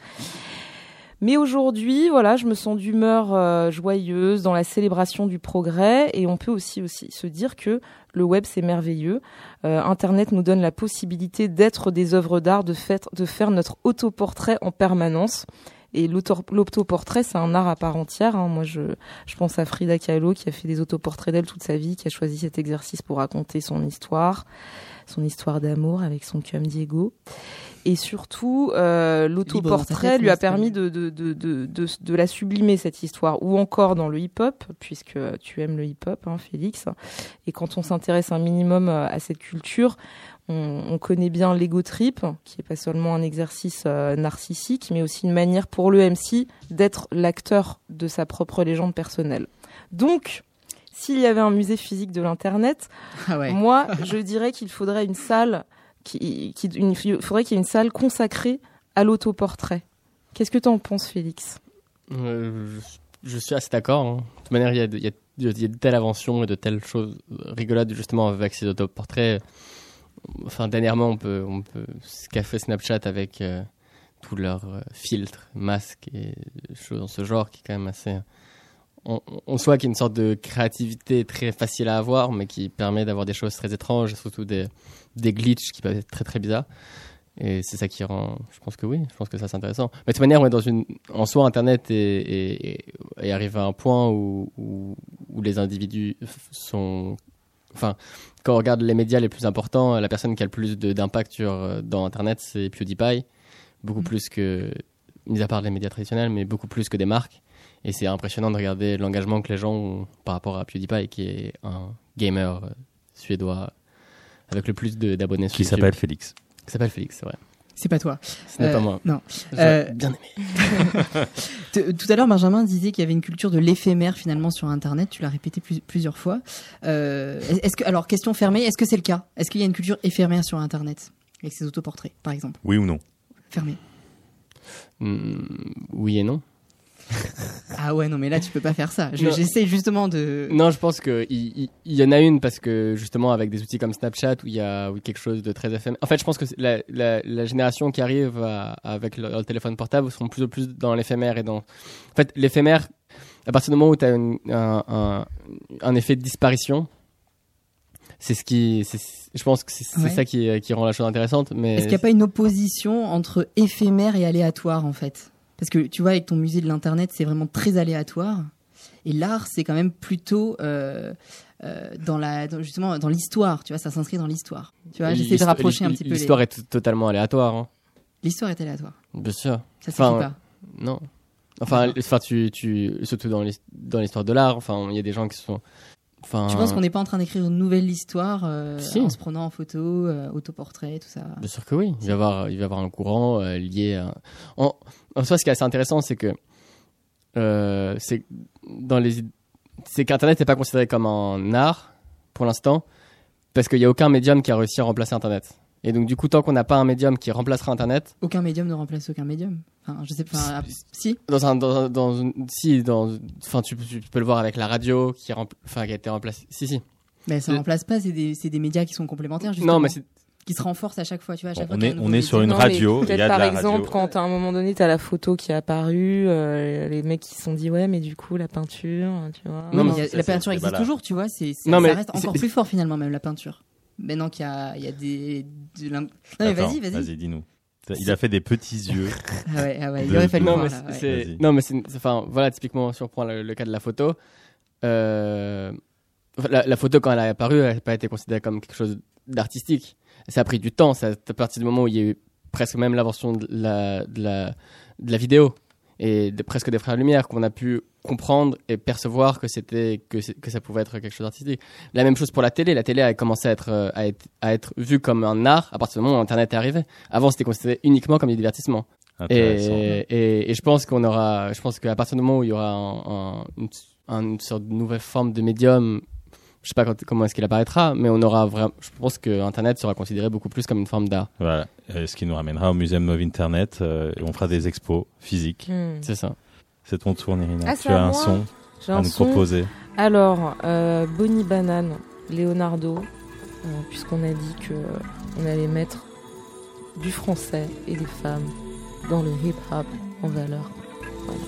Mais aujourd'hui, voilà, je me sens d'humeur euh, joyeuse dans la célébration du progrès et on peut aussi aussi se dire que le web c'est merveilleux. Euh, Internet nous donne la possibilité d'être des œuvres d'art, de, de faire notre autoportrait en permanence. Et l'auto- l'autoportrait, c'est un art à part entière. hein. Moi, je, je pense à Frida Kahlo qui a fait des autoportraits d'elle toute sa vie, qui a choisi cet exercice pour raconter son histoire, son histoire d'amour avec son cum Diego. Et surtout, euh, l'autoportrait lui a permis de, de, de, de, la sublimer, cette histoire. Ou encore dans le hip-hop, puisque tu aimes le hip-hop, hein, Félix. Et quand on s'intéresse un minimum euh, à cette culture, on, on connaît bien l'ego trip, qui est pas seulement un exercice euh, narcissique, mais aussi une manière pour le MC d'être l'acteur de sa propre légende personnelle. Donc, s'il y avait un musée physique de l'Internet, Ah ouais. moi, je dirais qu'il faudrait une salle, qui, qui- une- faudrait qu'il y ait une salle consacrée à l'autoportrait. Qu'est-ce que tu en penses, Félix? Euh, je, je suis assez d'accord. hein. De toute manière, il y a, de- il y, a, il y a de telles inventions et de telles choses rigolotes justement avec ces autoportraits. Enfin, dernièrement, on peut, on peut ce qu'a fait Snapchat avec euh, tous leurs euh, filtres, masques et choses dans ce genre qui est quand même assez. On, on soit qu'il y a une sorte de créativité très facile à avoir, mais qui permet d'avoir des choses très étranges, surtout des, des glitches qui peuvent être très très bizarres. Et c'est ça qui rend. Je pense que oui, je pense que ça c'est intéressant. Mais de toute manière, on est dans une. En soi, Internet est, est, arrivé à un point où, où, où les individus sont enfin, quand on regarde les médias les plus importants, la personne qui a le plus d'impact sur euh, dans Internet, c'est PewDiePie, beaucoup Mm. plus que, mis à part les médias traditionnels, mais beaucoup plus que des marques. Et c'est impressionnant de regarder l'engagement que les gens ont par rapport à PewDiePie, qui est un gamer euh, suédois avec le plus de- d'abonnés sur Qui s'appelle Félix. Qui s'appelle Félix, c'est vrai. C'est pas toi. Ce n'est Euh, pas moi. Non. Euh, bien aimé. Tout à l'heure, Benjamin disait qu'il y avait une culture de l'éphémère finalement sur Internet. Tu l'as répété plus- plusieurs fois. Euh, est-ce que, alors, question fermée, est-ce que c'est le cas? Est-ce qu'il y a une culture éphémère sur Internet? Avec ses autoportraits, par exemple Oui ou non? Fermée. Hmm, oui et non. Ah ouais, non, mais là, tu peux pas faire ça. Je-. J'essaie justement de. Non, je pense qu'il il, il y en a une parce que justement avec des outils comme Snapchat où il y a où quelque chose de très éphémère. En fait, je pense que la, la, la génération qui arrive à- avec leur, leur téléphone portable seront plus en plus dans l'éphémère et dans. En fait, l'éphémère, à partir du moment où tu as un, un, un effet de disparition, c'est ce qui. Je pense que c'est c'est Ouais. ça qui, qui rend la chose intéressante. Mais Est-ce qu'il n'y a pas une opposition entre éphémère et aléatoire en fait? Parce que tu vois, avec ton musée de l'internet, c'est vraiment très aléatoire. Et l'art, c'est quand même plutôt euh, euh, dans la, dans- justement dans l'histoire. Tu vois, ça s'inscrit dans l'histoire. Tu vois, j'essaie de rapprocher un petit peu. les- L'histoire est totalement aléatoire. hein. L'histoire est aléatoire. Bien sûr. Ça Enfin, pas. Non. Enfin, D'accord. enfin tu, tu, surtout dans l'histoire de l'art, enfin, il y a des gens qui sont. Enfin, Tu penses qu'on n'est pas en train d'écrire une nouvelle histoire euh, Si. en se prenant en photo, euh, autoportrait, tout ça? Bien sûr que oui. Il va y avoir, il va y avoir un courant euh, lié à. En, en soi, ce qui est assez intéressant, c'est que c'est dans les, c'est qu'Internet n'est pas considéré comme un art pour l'instant, parce qu'il n'y a aucun médium qui a réussi à remplacer Internet. Et donc, du coup, tant qu'on n'a pas un médium qui remplacera Internet, Aucun médium ne remplace aucun médium. Enfin, je sais pas. si. dans un, dans, un- dans une, si, dans, enfin, tu, tu peux le voir avec la radio qui, rempl- enfin, qui a été remplacée. Si, si. Mais ça Le- remplace pas. C'est des, c'est des médias qui sont complémentaires. Justement, Non, mais c'est, qui se renforcent à chaque fois. Tu vois, à chaque Bon, fois on a est- on est sur une Non, radio, il y peut-être a de par la exemple, radio. quand à un moment donné, t'as la photo qui est apparue, euh, les mecs qui se sont dit, ouais, mais du coup, la peinture, tu vois. Non, Non, mais a- la peinture existe toujours, tu vois. C'est, ça mais reste encore plus fort finalement, même la peinture. Maintenant qu'il y a, il y a des. de non, mais vas-y, vas-y. Vas-y, dis-nous. Il a fait des petits yeux. Ah ouais, ah ouais, il aurait fallu non, voir, mais là, c'est, ouais. c'est- Vas-y. non, mais c'est, c'est- enfin, voilà, typiquement, si on reprend le, le cas de la photo, euh, la, la photo, quand elle a apparu, elle n'a pas été considérée comme quelque chose d'artistique. Ça a pris du temps, ça, à partir du moment où il y a eu presque même l'invention de la, de la, de la vidéo et de, presque des frères Lumière, qu'on a pu comprendre et percevoir que c'était, que, que ça pouvait être quelque chose d'artistique. La même chose pour la télé. La télé a commencé à être, euh, à être, à être vue comme un art à partir du moment où Internet est arrivé. Avant, c'était considéré uniquement comme du divertissement. Et, et, et je pense qu'on aura, je pense qu'à partir du moment où il y aura un- un- une, une sorte de nouvelle forme de médium, je sais pas quand- comment est-ce qu'il apparaîtra, mais on aura vraiment, je pense que Internet sera considéré beaucoup plus comme une forme d'art. Voilà. Euh, ce qui nous ramènera au Muséum of Internet euh, et on fera des expos physiques. Hmm. C'est ça. C'est ton tour, Nirina. Ah, tu as un son à un nous son. proposer. Alors, euh, Bonnie Banane, Leonardo, euh, puisqu'on a dit que on allait mettre du français et des femmes dans le hip-hop en valeur. Voilà.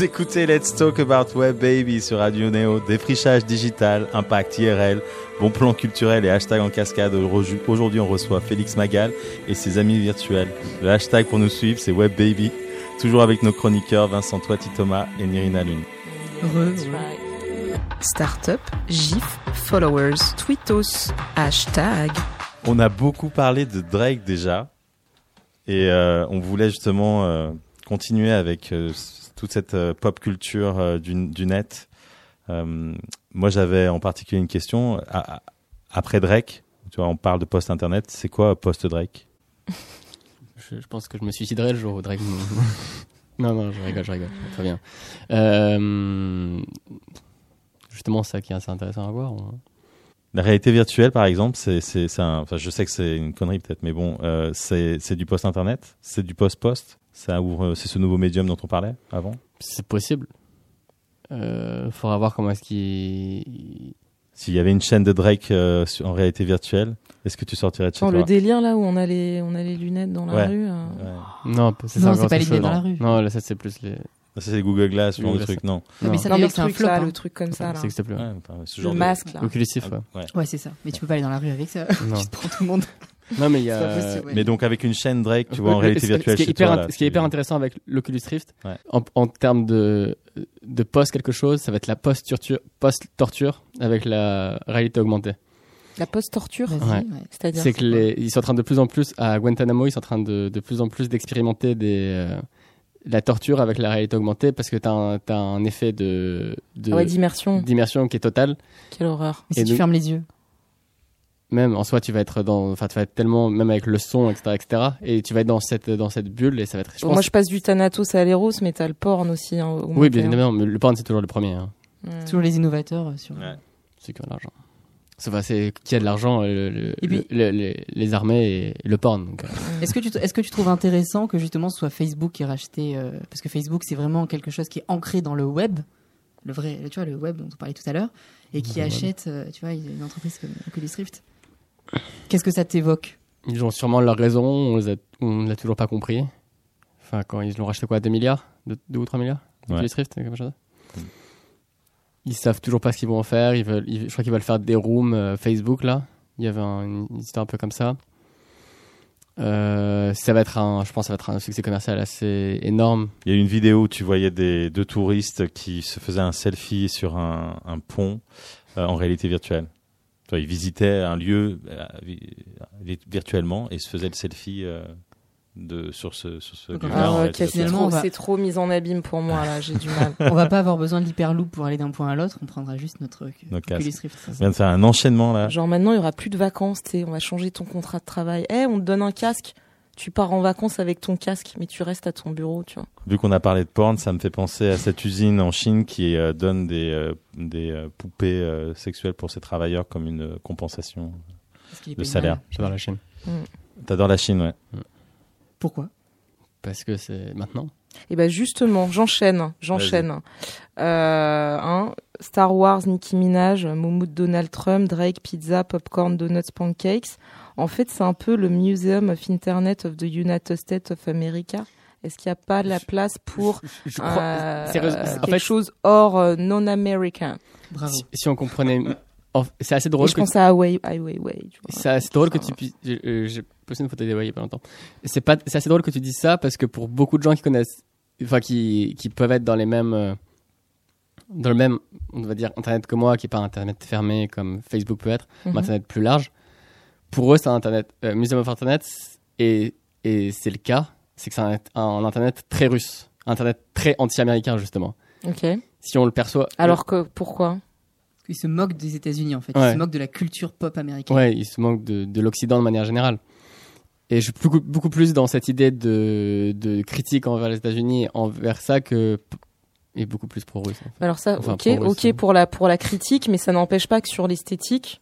Vous écoutez Let's Talk About Web Baby sur Radio Neo, défrichage digital, impact IRL, bon plan culturel et hashtag en cascade. Aujourd'hui, on reçoit Félix Magal et ses amis virtuels. Le hashtag pour nous suivre, c'est Web Baby. Toujours avec nos chroniqueurs Vincent Toiti Thomas et Nirina Lune. Re. Startup, GIF, followers, tweetos, hashtag. On a beaucoup parlé de Drake déjà et euh, on voulait justement euh, continuer avec euh, toute cette euh, pop culture euh, du, du net. Euh, moi, j'avais en particulier une question. Après Drake, tu vois, on parle de post-internet. C'est quoi post-Drake? Je, je pense que je me suiciderai le jour où Drake. non, non, je rigole, je rigole. Très bien. Euh, justement, ça qui est assez intéressant à voir. on- La réalité virtuelle, par exemple, c'est, enfin, je sais que c'est une connerie peut-être, mais bon, euh, c'est, c'est du post-internet, c'est du post-post. Ça ouvre, c'est ce nouveau médium dont on parlait avant? C'est possible. Euh, faudra voir comment est-ce qu'il. S'il y avait une chaîne de Drake euh, en réalité virtuelle, est-ce que tu sortirais de chez toi? le délire là où on a les, on a les lunettes dans la Ouais. rue. euh, Ouais. Non, c'est Non, ça, pas les chose. dans la Non. rue. Non, là, ça, c'est plus les. Ça, c'est Google Glass, ce genre de Google truc, Glass. non. Ah, mais ça, Non, mais c'est un truc flop. là, hein. le truc comme ça là. Ça n'existe plus. Ouais, enfin, ce Le genre de- masque là. Oculus Rift, ouais. Ouais. Ouais, c'est ça. Mais tu peux pas aller dans la rue avec ça. Non. tu te prends tout le monde. non, mais il y a. possible, ouais. Mais donc avec une chaîne Drake, tu vois, en réalité ce- virtuelle ce qui est chez hyper, toi, int- là, ce qui est tu- hyper intéressant avec l'Oculus Rift, Ouais. en, en termes de, de post quelque chose, ça va être la post-torture post -torture avec la réalité augmentée. La post-torture. Ouais. C'est-à-dire. C'est que les, ils sont en train de plus en plus, à Guantanamo, ils sont en train de, de plus en plus d'expérimenter des, euh, la torture avec la réalité augmentée parce que tu as, un effet de, de- Ah ouais, d'immersion. d'immersion qui est total. Quelle horreur. Mais si Et tu fermes les yeux. Même en soi, tu vas être dans, enfin, tu vas être tellement, même avec le son, etc., etc., et tu vas être dans cette, dans cette bulle et ça va être, je Moi, pense- je passe du Thanatos à l'Eros, mais t'as le porn aussi. hein, au oui, bien évidemment, mais le porn, c'est toujours le premier, hein. Ouais. Toujours les innovateurs euh, sur. Ouais. C'est de l'argent. C'est enfin, c'est qui a de l'argent, le- le- Et puis- le- les, les armées et le porn. donc, euh. Est-ce que, tu, est-ce que tu trouves intéressant que justement ce soit Facebook qui ait racheté euh, Parce que Facebook, c'est vraiment quelque chose qui est ancré dans le web, le vrai, tu vois, le web dont on parlait tout à l'heure, et qui Le achète, euh, tu vois, une entreprise comme Oculus Rift. Qu'est-ce que ça t'évoque? Ils ont sûrement leur raison, on les a, on l'a toujours pas compris. Enfin, quand ils l'ont racheté quoi, 2 milliards? 2, ou 3 milliards? Ouais. Oculus Rift, quelque chose Mm. Ils savent toujours pas ce qu'ils vont en faire. Ils veulent, ils- je crois qu'ils veulent faire des rooms euh, Facebook là. Il y avait un- une histoire un peu comme ça. Euh, ça va être un, je pense, que ça va être un succès commercial assez énorme. Il y a eu une vidéo où tu voyais des deux touristes qui se faisaient un selfie sur un, un pont euh, en réalité virtuelle. Tu vois, ils visitaient un lieu euh, vi- virtuellement et se faisaient le selfie euh, de, sur ce, sur ce. Ah c'est trop, va- mis en abîme pour moi là, j'ai du mal. On va pas avoir besoin de l'hyperloop pour aller d'un point à l'autre, on prendra juste notre euh, Oculus. Rift. On vient de faire un enchaînement là. Genre maintenant, il y aura plus de vacances, tu sais, on va changer ton contrat de travail. Eh, on te donne un casque. Tu pars en vacances avec ton casque, mais tu restes à ton bureau, tu vois. Vu qu'on a parlé de porn, ça me fait penser à cette usine en Chine qui euh, donne des, euh, des euh, poupées euh, sexuelles pour ses travailleurs comme une compensation de salaire. J'adore la Chine. T'adores la Chine, ouais. Pourquoi? Parce que c'est maintenant. Et ben justement, j'enchaîne, j'enchaîne. Euh, hein, Star Wars, Nicki Minaj, Moumoud Donald Trump, Drake, pizza, popcorn, donuts, pancakes. En fait, c'est un peu le Museum of Internet of the United States of America. Est-ce qu'il n'y a pas la place pour Je, je euh, en quelque fait- chose hors euh, non-américain? Si, si on comprenait, en- c'est assez Et drôle je que pense à Highway, Highway Way. tu vois. C'est assez drôle que tu puisses. j'ai- euh, J'ai posté une photo d'Hawaii il y a pas longtemps. C'est pas, c'est assez drôle que tu dises ça parce que pour beaucoup de gens qui connaissent enfin qui, qui peuvent être dans les mêmes, euh, dans le même, on va dire internet que moi, qui est pas internet fermé comme Facebook peut être, Mhm. mais internet plus large. Pour eux, c'est un internet, euh, Museum of Internet, et et c'est le cas, c'est que c'est un, un internet très russe, un internet très anti-américain justement. Ok. Si on le perçoit, Alors que pourquoi? Ils se moquent des États-Unis en fait. Ouais. Ils se moquent de la culture pop américaine. Ouais, il se manque de, de l'Occident de manière générale. Et je suis beaucoup, beaucoup plus dans cette idée de, de critique envers les États-Unis, envers ça, que. Et beaucoup plus pro-russe. en fait. Alors ça, Enfin, ok, ok c'est- pour la pour la critique, mais ça n'empêche pas que sur l'esthétique,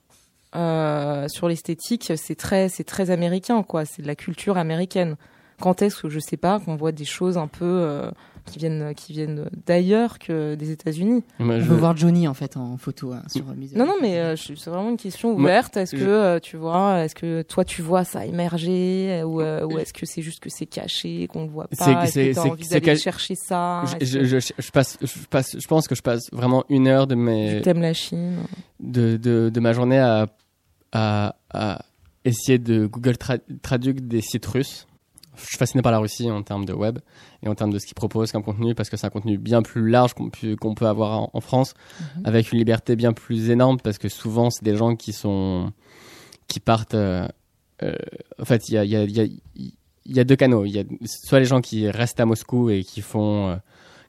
euh, sur l'esthétique, c'est très c'est très américain quoi. C'est de la culture américaine. Quand est-ce que je sais pas qu'on voit des choses un peu euh, qui viennent qui viennent d'ailleurs que des États-Unis On je- peut voir Johnny en fait en photo hein, sur euh. Non non, mais euh, c'est vraiment une question ouverte. Est-ce que euh, tu vois, est-ce que toi tu vois ça émerger euh, ou, euh, ou est-ce que c'est juste que c'est caché qu'on le voit pas? Est-ce que envie d'aller chercher ça? je, Est-ce je, que je, je passe, je passe, je pense que je passe vraiment une heure de mes, tu t'aimes la Chine? de, de, de ma journée à, à, à essayer de Google tra- traduire des sites russes. Je suis fasciné par la Russie en termes de web et en termes de ce qu'ils proposent comme contenu parce que c'est un contenu bien plus large qu'on peut, avoir en, en France avec une liberté bien plus énorme parce que souvent c'est des gens qui sont qui partent euh, euh, en fait il y a, il y, a, il y, a, il y a deux canaux. Il y a soit les gens qui restent à Moscou et qui font euh,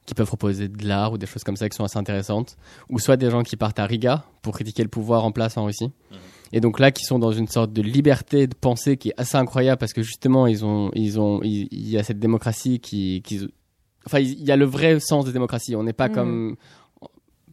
qui peuvent proposer de l'art ou des choses comme ça qui sont assez intéressantes ou soit des gens qui partent à Riga pour critiquer le pouvoir en place en Russie et donc là qui sont dans une sorte de liberté de pensée qui est assez incroyable parce que justement ils ont ils ont il, y a cette démocratie qui, qui enfin il y a le vrai sens de démocratie on n'est pas Mhm. comme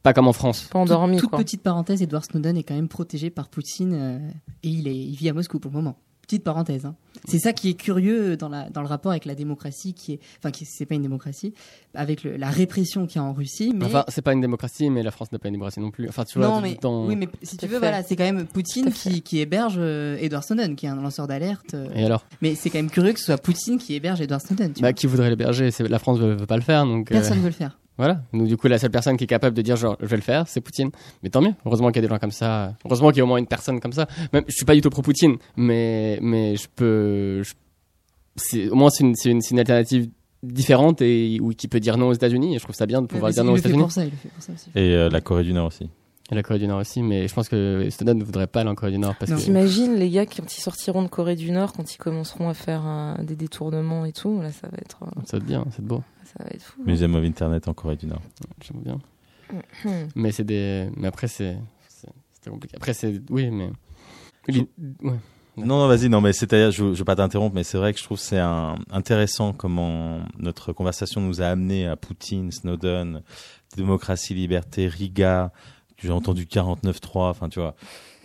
pas comme en France pas endormi Toute, toute quoi. petite parenthèse, Edward Snowden est quand même protégé par Poutine euh, et il, est, il vit à Moscou pour le moment. Petite parenthèse. hein. C'est ça qui est curieux dans, la, dans le rapport avec la démocratie, qui est, enfin, qui c'est pas une démocratie, avec le- la répression qu'il y a en Russie. Mais Enfin, c'est pas une démocratie, mais la France n'est pas une démocratie non plus. Enfin, tu vois, non, tout mais le temps- oui, mais si tu veux, fait. voilà, c'est quand même Poutine qui, qui héberge euh, Edward Snowden, qui est un lanceur d'alerte. euh, Et alors? Mais c'est quand même curieux que ce soit Poutine qui héberge Edward Snowden. tu bah, vois. Qui voudrait l'héberger C'est- La France veut, veut pas le faire, donc. euh, Personne ne veut le faire. Voilà. Donc, du coup, la seule personne qui est capable de dire, genre, je vais le faire, c'est Poutine. Mais tant mieux. Heureusement qu'il y a des gens comme ça. Heureusement qu'il y a au moins une personne comme ça. Même, je suis pas du tout pro-Poutine, mais, mais je peux. je- Au moins, c'est une, c'est une, une alternative différente et ou qui peut dire non aux États-Unis. Et je trouve ça bien de pouvoir dire non aux le fait États-Unis. pour ça, il le fait pour ça aussi. Et euh, la Corée du Nord aussi. Et la Corée du Nord aussi. Mais je pense que Snowden ne voudrait pas aller en Corée du Nord parce Non. que. T'imagines les gars quand ils sortiront de Corée du Nord, quand ils commenceront à faire euh, des détournements et tout, là ça va être, euh, Ça va être bien, c'est beau. ça va être fou. Museum of Internet en Corée du Nord. J'aime bien. Hmm. Mais c'est des. Mais après, c'est. c'est- C'était compliqué. Après, c'est. Oui, mais. Ouais. Non, non, vas-y, non, mais c'est-à-dire, je, je veux pas t'interrompre, mais c'est vrai que je trouve que c'est un- intéressant comment notre conversation nous a amené à Poutine, Snowden, démocratie, liberté, Riga, j'ai entendu 49.3, enfin, tu vois.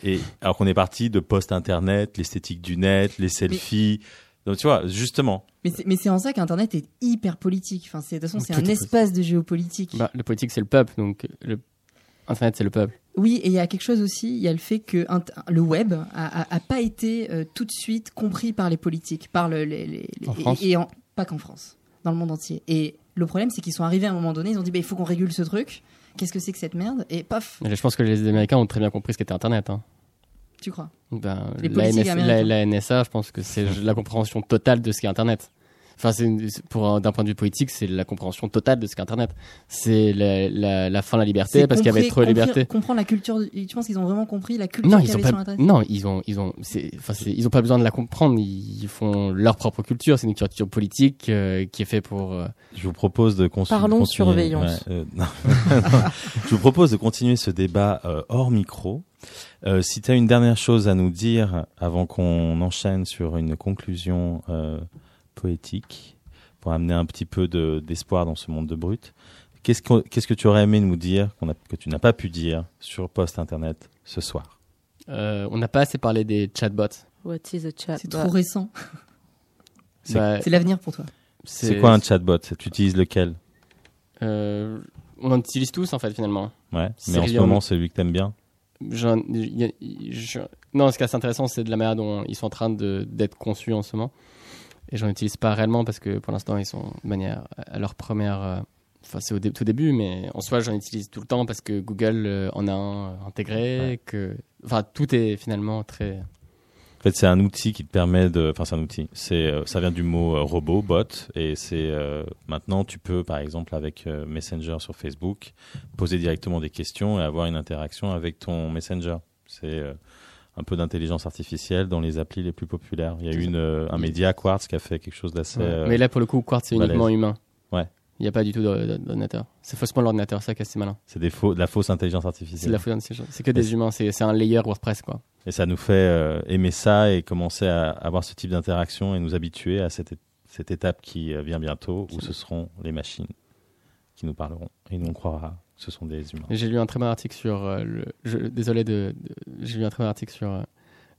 Et alors qu'on est parti de post-internet, l'esthétique du net, les selfies. Donc, tu vois, justement. Mais c'est, mais c'est en ça qu'Internet est hyper politique. Enfin, c'est, de toute façon, c'est un espace de géopolitique. Bah, le politique, c'est le peuple. Donc, le... Internet, c'est le peuple. Oui, et il y a quelque chose aussi, il y a le fait que le web a, a- a pas été euh, tout de suite compris par les politiques, par le, les, les- les- En France et, et en- pas qu'en France, dans le monde entier. Et le problème, c'est qu'ils sont arrivés à un moment donné, ils ont dit, bah, il faut qu'on régule ce truc. Qu'est-ce que c'est que cette merde Et paf, Et je pense que les Américains ont très bien compris ce qu'était Internet. hein. tu crois Ben, Les la NSA, je pense que c'est la compréhension totale de ce qu'est Internet. Enfin, c'est pour un- d'un point de vue politique, c'est la compréhension totale de ce qu'est Internet. C'est la, la, la fin de la liberté parce qu'il y avait trop de liberté. Comprendre la culture, tu penses qu'ils ont vraiment compris la culture Non, ils ont avait pas. sur Internet? Non, ils ont, ils ont, enfin, ils ont pas besoin de la comprendre. Ils font leur propre culture. C'est une culture politique euh, qui est faite pour. euh, Je vous propose de Parlons continuer. surveillance. Ouais, euh, non. je vous propose de continuer ce débat euh, hors micro. Euh, si tu as une dernière chose à nous dire avant qu'on enchaîne sur une conclusion euh, poétique, pour amener un petit peu de- d'espoir dans ce monde de brut, qu'est-ce que, qu'est-ce que tu aurais aimé nous dire qu'on a- que tu n'as pas pu dire sur Post-Internet ce soir? Euh, on n'a pas assez parlé des chatbots. What is a chat C'est trop récent. C'est- Bah, C'est l'avenir pour toi. C'est quoi un chatbot? Tu utilises lequel? Euh, On en utilise tous en fait finalement. Ouais, C'est mais en ce moment, c'est lui que t'aimes bien? J'en- il y a- je- non, ce qui est assez intéressant, c'est de la manière dont ils sont en train de- d'être conçus en ce moment. Et j'en utilise pas réellement parce que pour l'instant, ils sont de manière à leur première. euh, Enfin, c'est au dé- tout début, mais en soi, j'en utilise tout le temps parce que Google euh, en a un euh, intégré. Que, enfin, tout est finalement très En fait, c'est un outil qui te permet de. Enfin, c'est un outil. C'est, ça vient du mot euh, robot, bot, et c'est euh, maintenant tu peux, par exemple, avec euh, Messenger sur Facebook, poser directement des questions et avoir une interaction avec ton Messenger. C'est un peu d'intelligence artificielle dans les applis les plus populaires. Il y a eu une, euh, un média Quartz qui a fait quelque chose d'assez. Ouais. euh, Mais là, pour le coup, Quartz, c'est uniquement humain. Ouais. Il n'y a pas du tout d'ordinateur. C'est faussement l'ordinateur, ça qui est assez malin. c'est des faux, de la fausse intelligence C'est artificielle. de la fausse intelligence. C'est que des humains, c'est c'est un layer WordPress, quoi. Et ça nous fait euh, aimer ça et commencer à avoir ce type d'interaction et nous habituer à cette, étape qui euh, vient bientôt où ce seront les machines qui nous parleront et nous on croira ce sont des humains. J'ai lu un très bon article sur. euh, le, je, désolé de. de- J'ai lu un très bon article sur euh,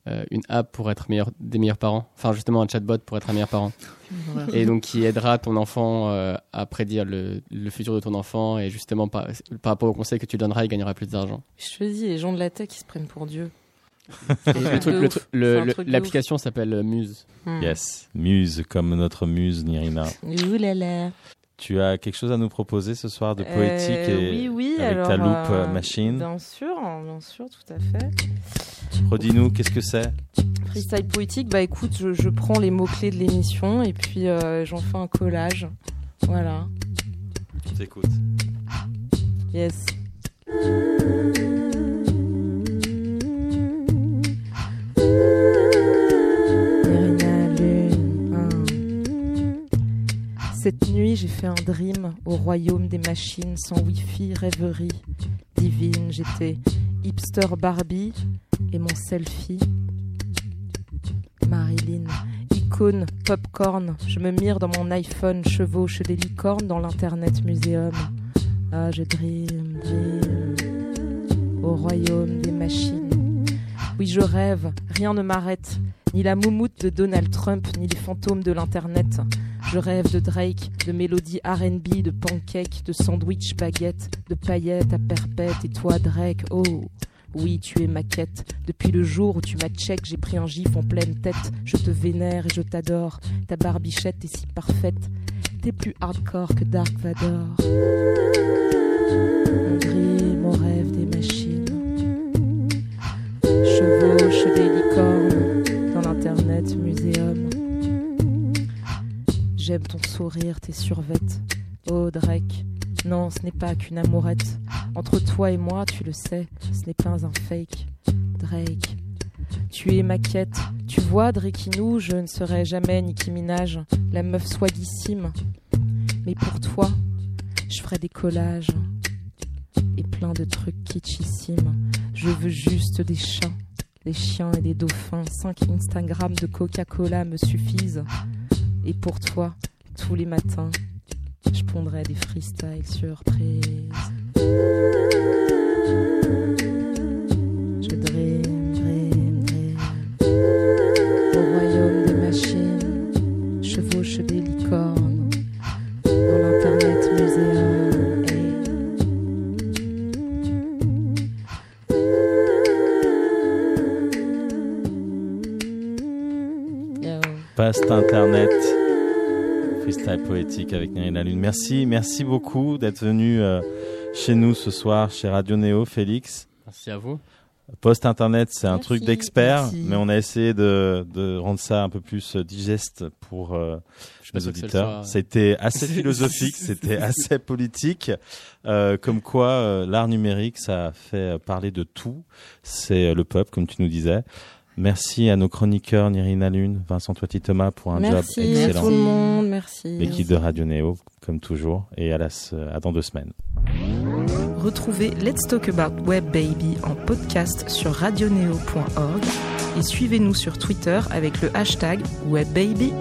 euh, une app pour être meilleur, des meilleurs parents. Enfin, justement, un chatbot pour être un meilleur parent. et donc, qui aidera ton enfant euh, à prédire le, le futur de ton enfant. Et justement, par, par rapport au conseil que tu donneras, il gagnera plus d'argent. Je te dis, les gens de la tech, ils se prennent pour Dieu. L'application s'appelle Muse. Hmm. Yes, muse comme notre muse Nirina. Ouh là là. Tu as quelque chose à nous proposer ce soir de Euh, poétique et oui, oui, avec alors, ta loupe euh, euh, machine? Bien sûr, bien sûr, tout à fait. Redis-nous qu'est-ce que c'est? Freestyle poétique, bah écoute, je, je prends les mots-clés de l'émission et puis euh, j'en fais un collage. Voilà. On t'écoute. Yes. Cette nuit, j'ai fait un dream au royaume des machines sans wifi, rêverie divine. J'étais hipster Barbie et mon selfie. Marilyn, icône, popcorn. Je me mire dans mon iPhone, chevauche des licornes dans l'internet muséum. Ah, je dream, dream au royaume des machines. Oui, je rêve, rien ne m'arrête. Ni la moumoute de Donald Trump, ni les fantômes de l'internet. Je rêve de Drake, de mélodies RB, de pancakes, de sandwich baguettes, de paillettes à perpète. Et toi, Drake, oh, oui, tu es ma quête. Depuis le jour où tu m'as check, j'ai pris un gif en pleine tête. Je te vénère et je t'adore. Ta barbichette est si parfaite. T'es plus hardcore que Dark Vador. Mon dream, mon rêve des machines. Chevauche des licornes J'aime ton sourire, tes survettes. Oh Drake, non, ce n'est pas qu'une amourette. Entre toi et moi, tu le sais, ce n'est pas un fake. Drake, tu es ma quête. Tu vois, Drakinou, je ne serai jamais Nicki Minaj, la meuf swagissime. Mais pour toi, je ferai des collages et plein de trucs kitschissimes. Je veux juste des chats, des chiens et des dauphins. 5 Instagram de Coca-Cola me suffisent. Et pour toi, tous les matins, je pondrai des freestyles surprises. Post Internet. Freestyle poétique avec Nirina Lune. Merci, merci beaucoup d'être venu euh, chez nous ce soir, chez Radio Néo, Félix. Merci à vous. Post Internet, c'est un truc d'expert, mais on a essayé de, de rendre ça un peu plus euh, digeste pour euh, ce auditeurs. C'était assez philosophique, c'était assez politique, euh, comme quoi euh, l'art numérique, ça fait parler de tout. C'est euh, le peuple, comme tu nous disais. Merci à nos chroniqueurs Nirina Lune, Vincent Toiti Thomas pour un Merci job à excellent. tout le monde, merci. L'équipe de Radio Néo, comme toujours, et à, la, à dans deux semaines. Retrouvez Let's Talk About Web Baby en podcast sur radioneo.org et suivez-nous sur Twitter avec le hashtag WebBaby.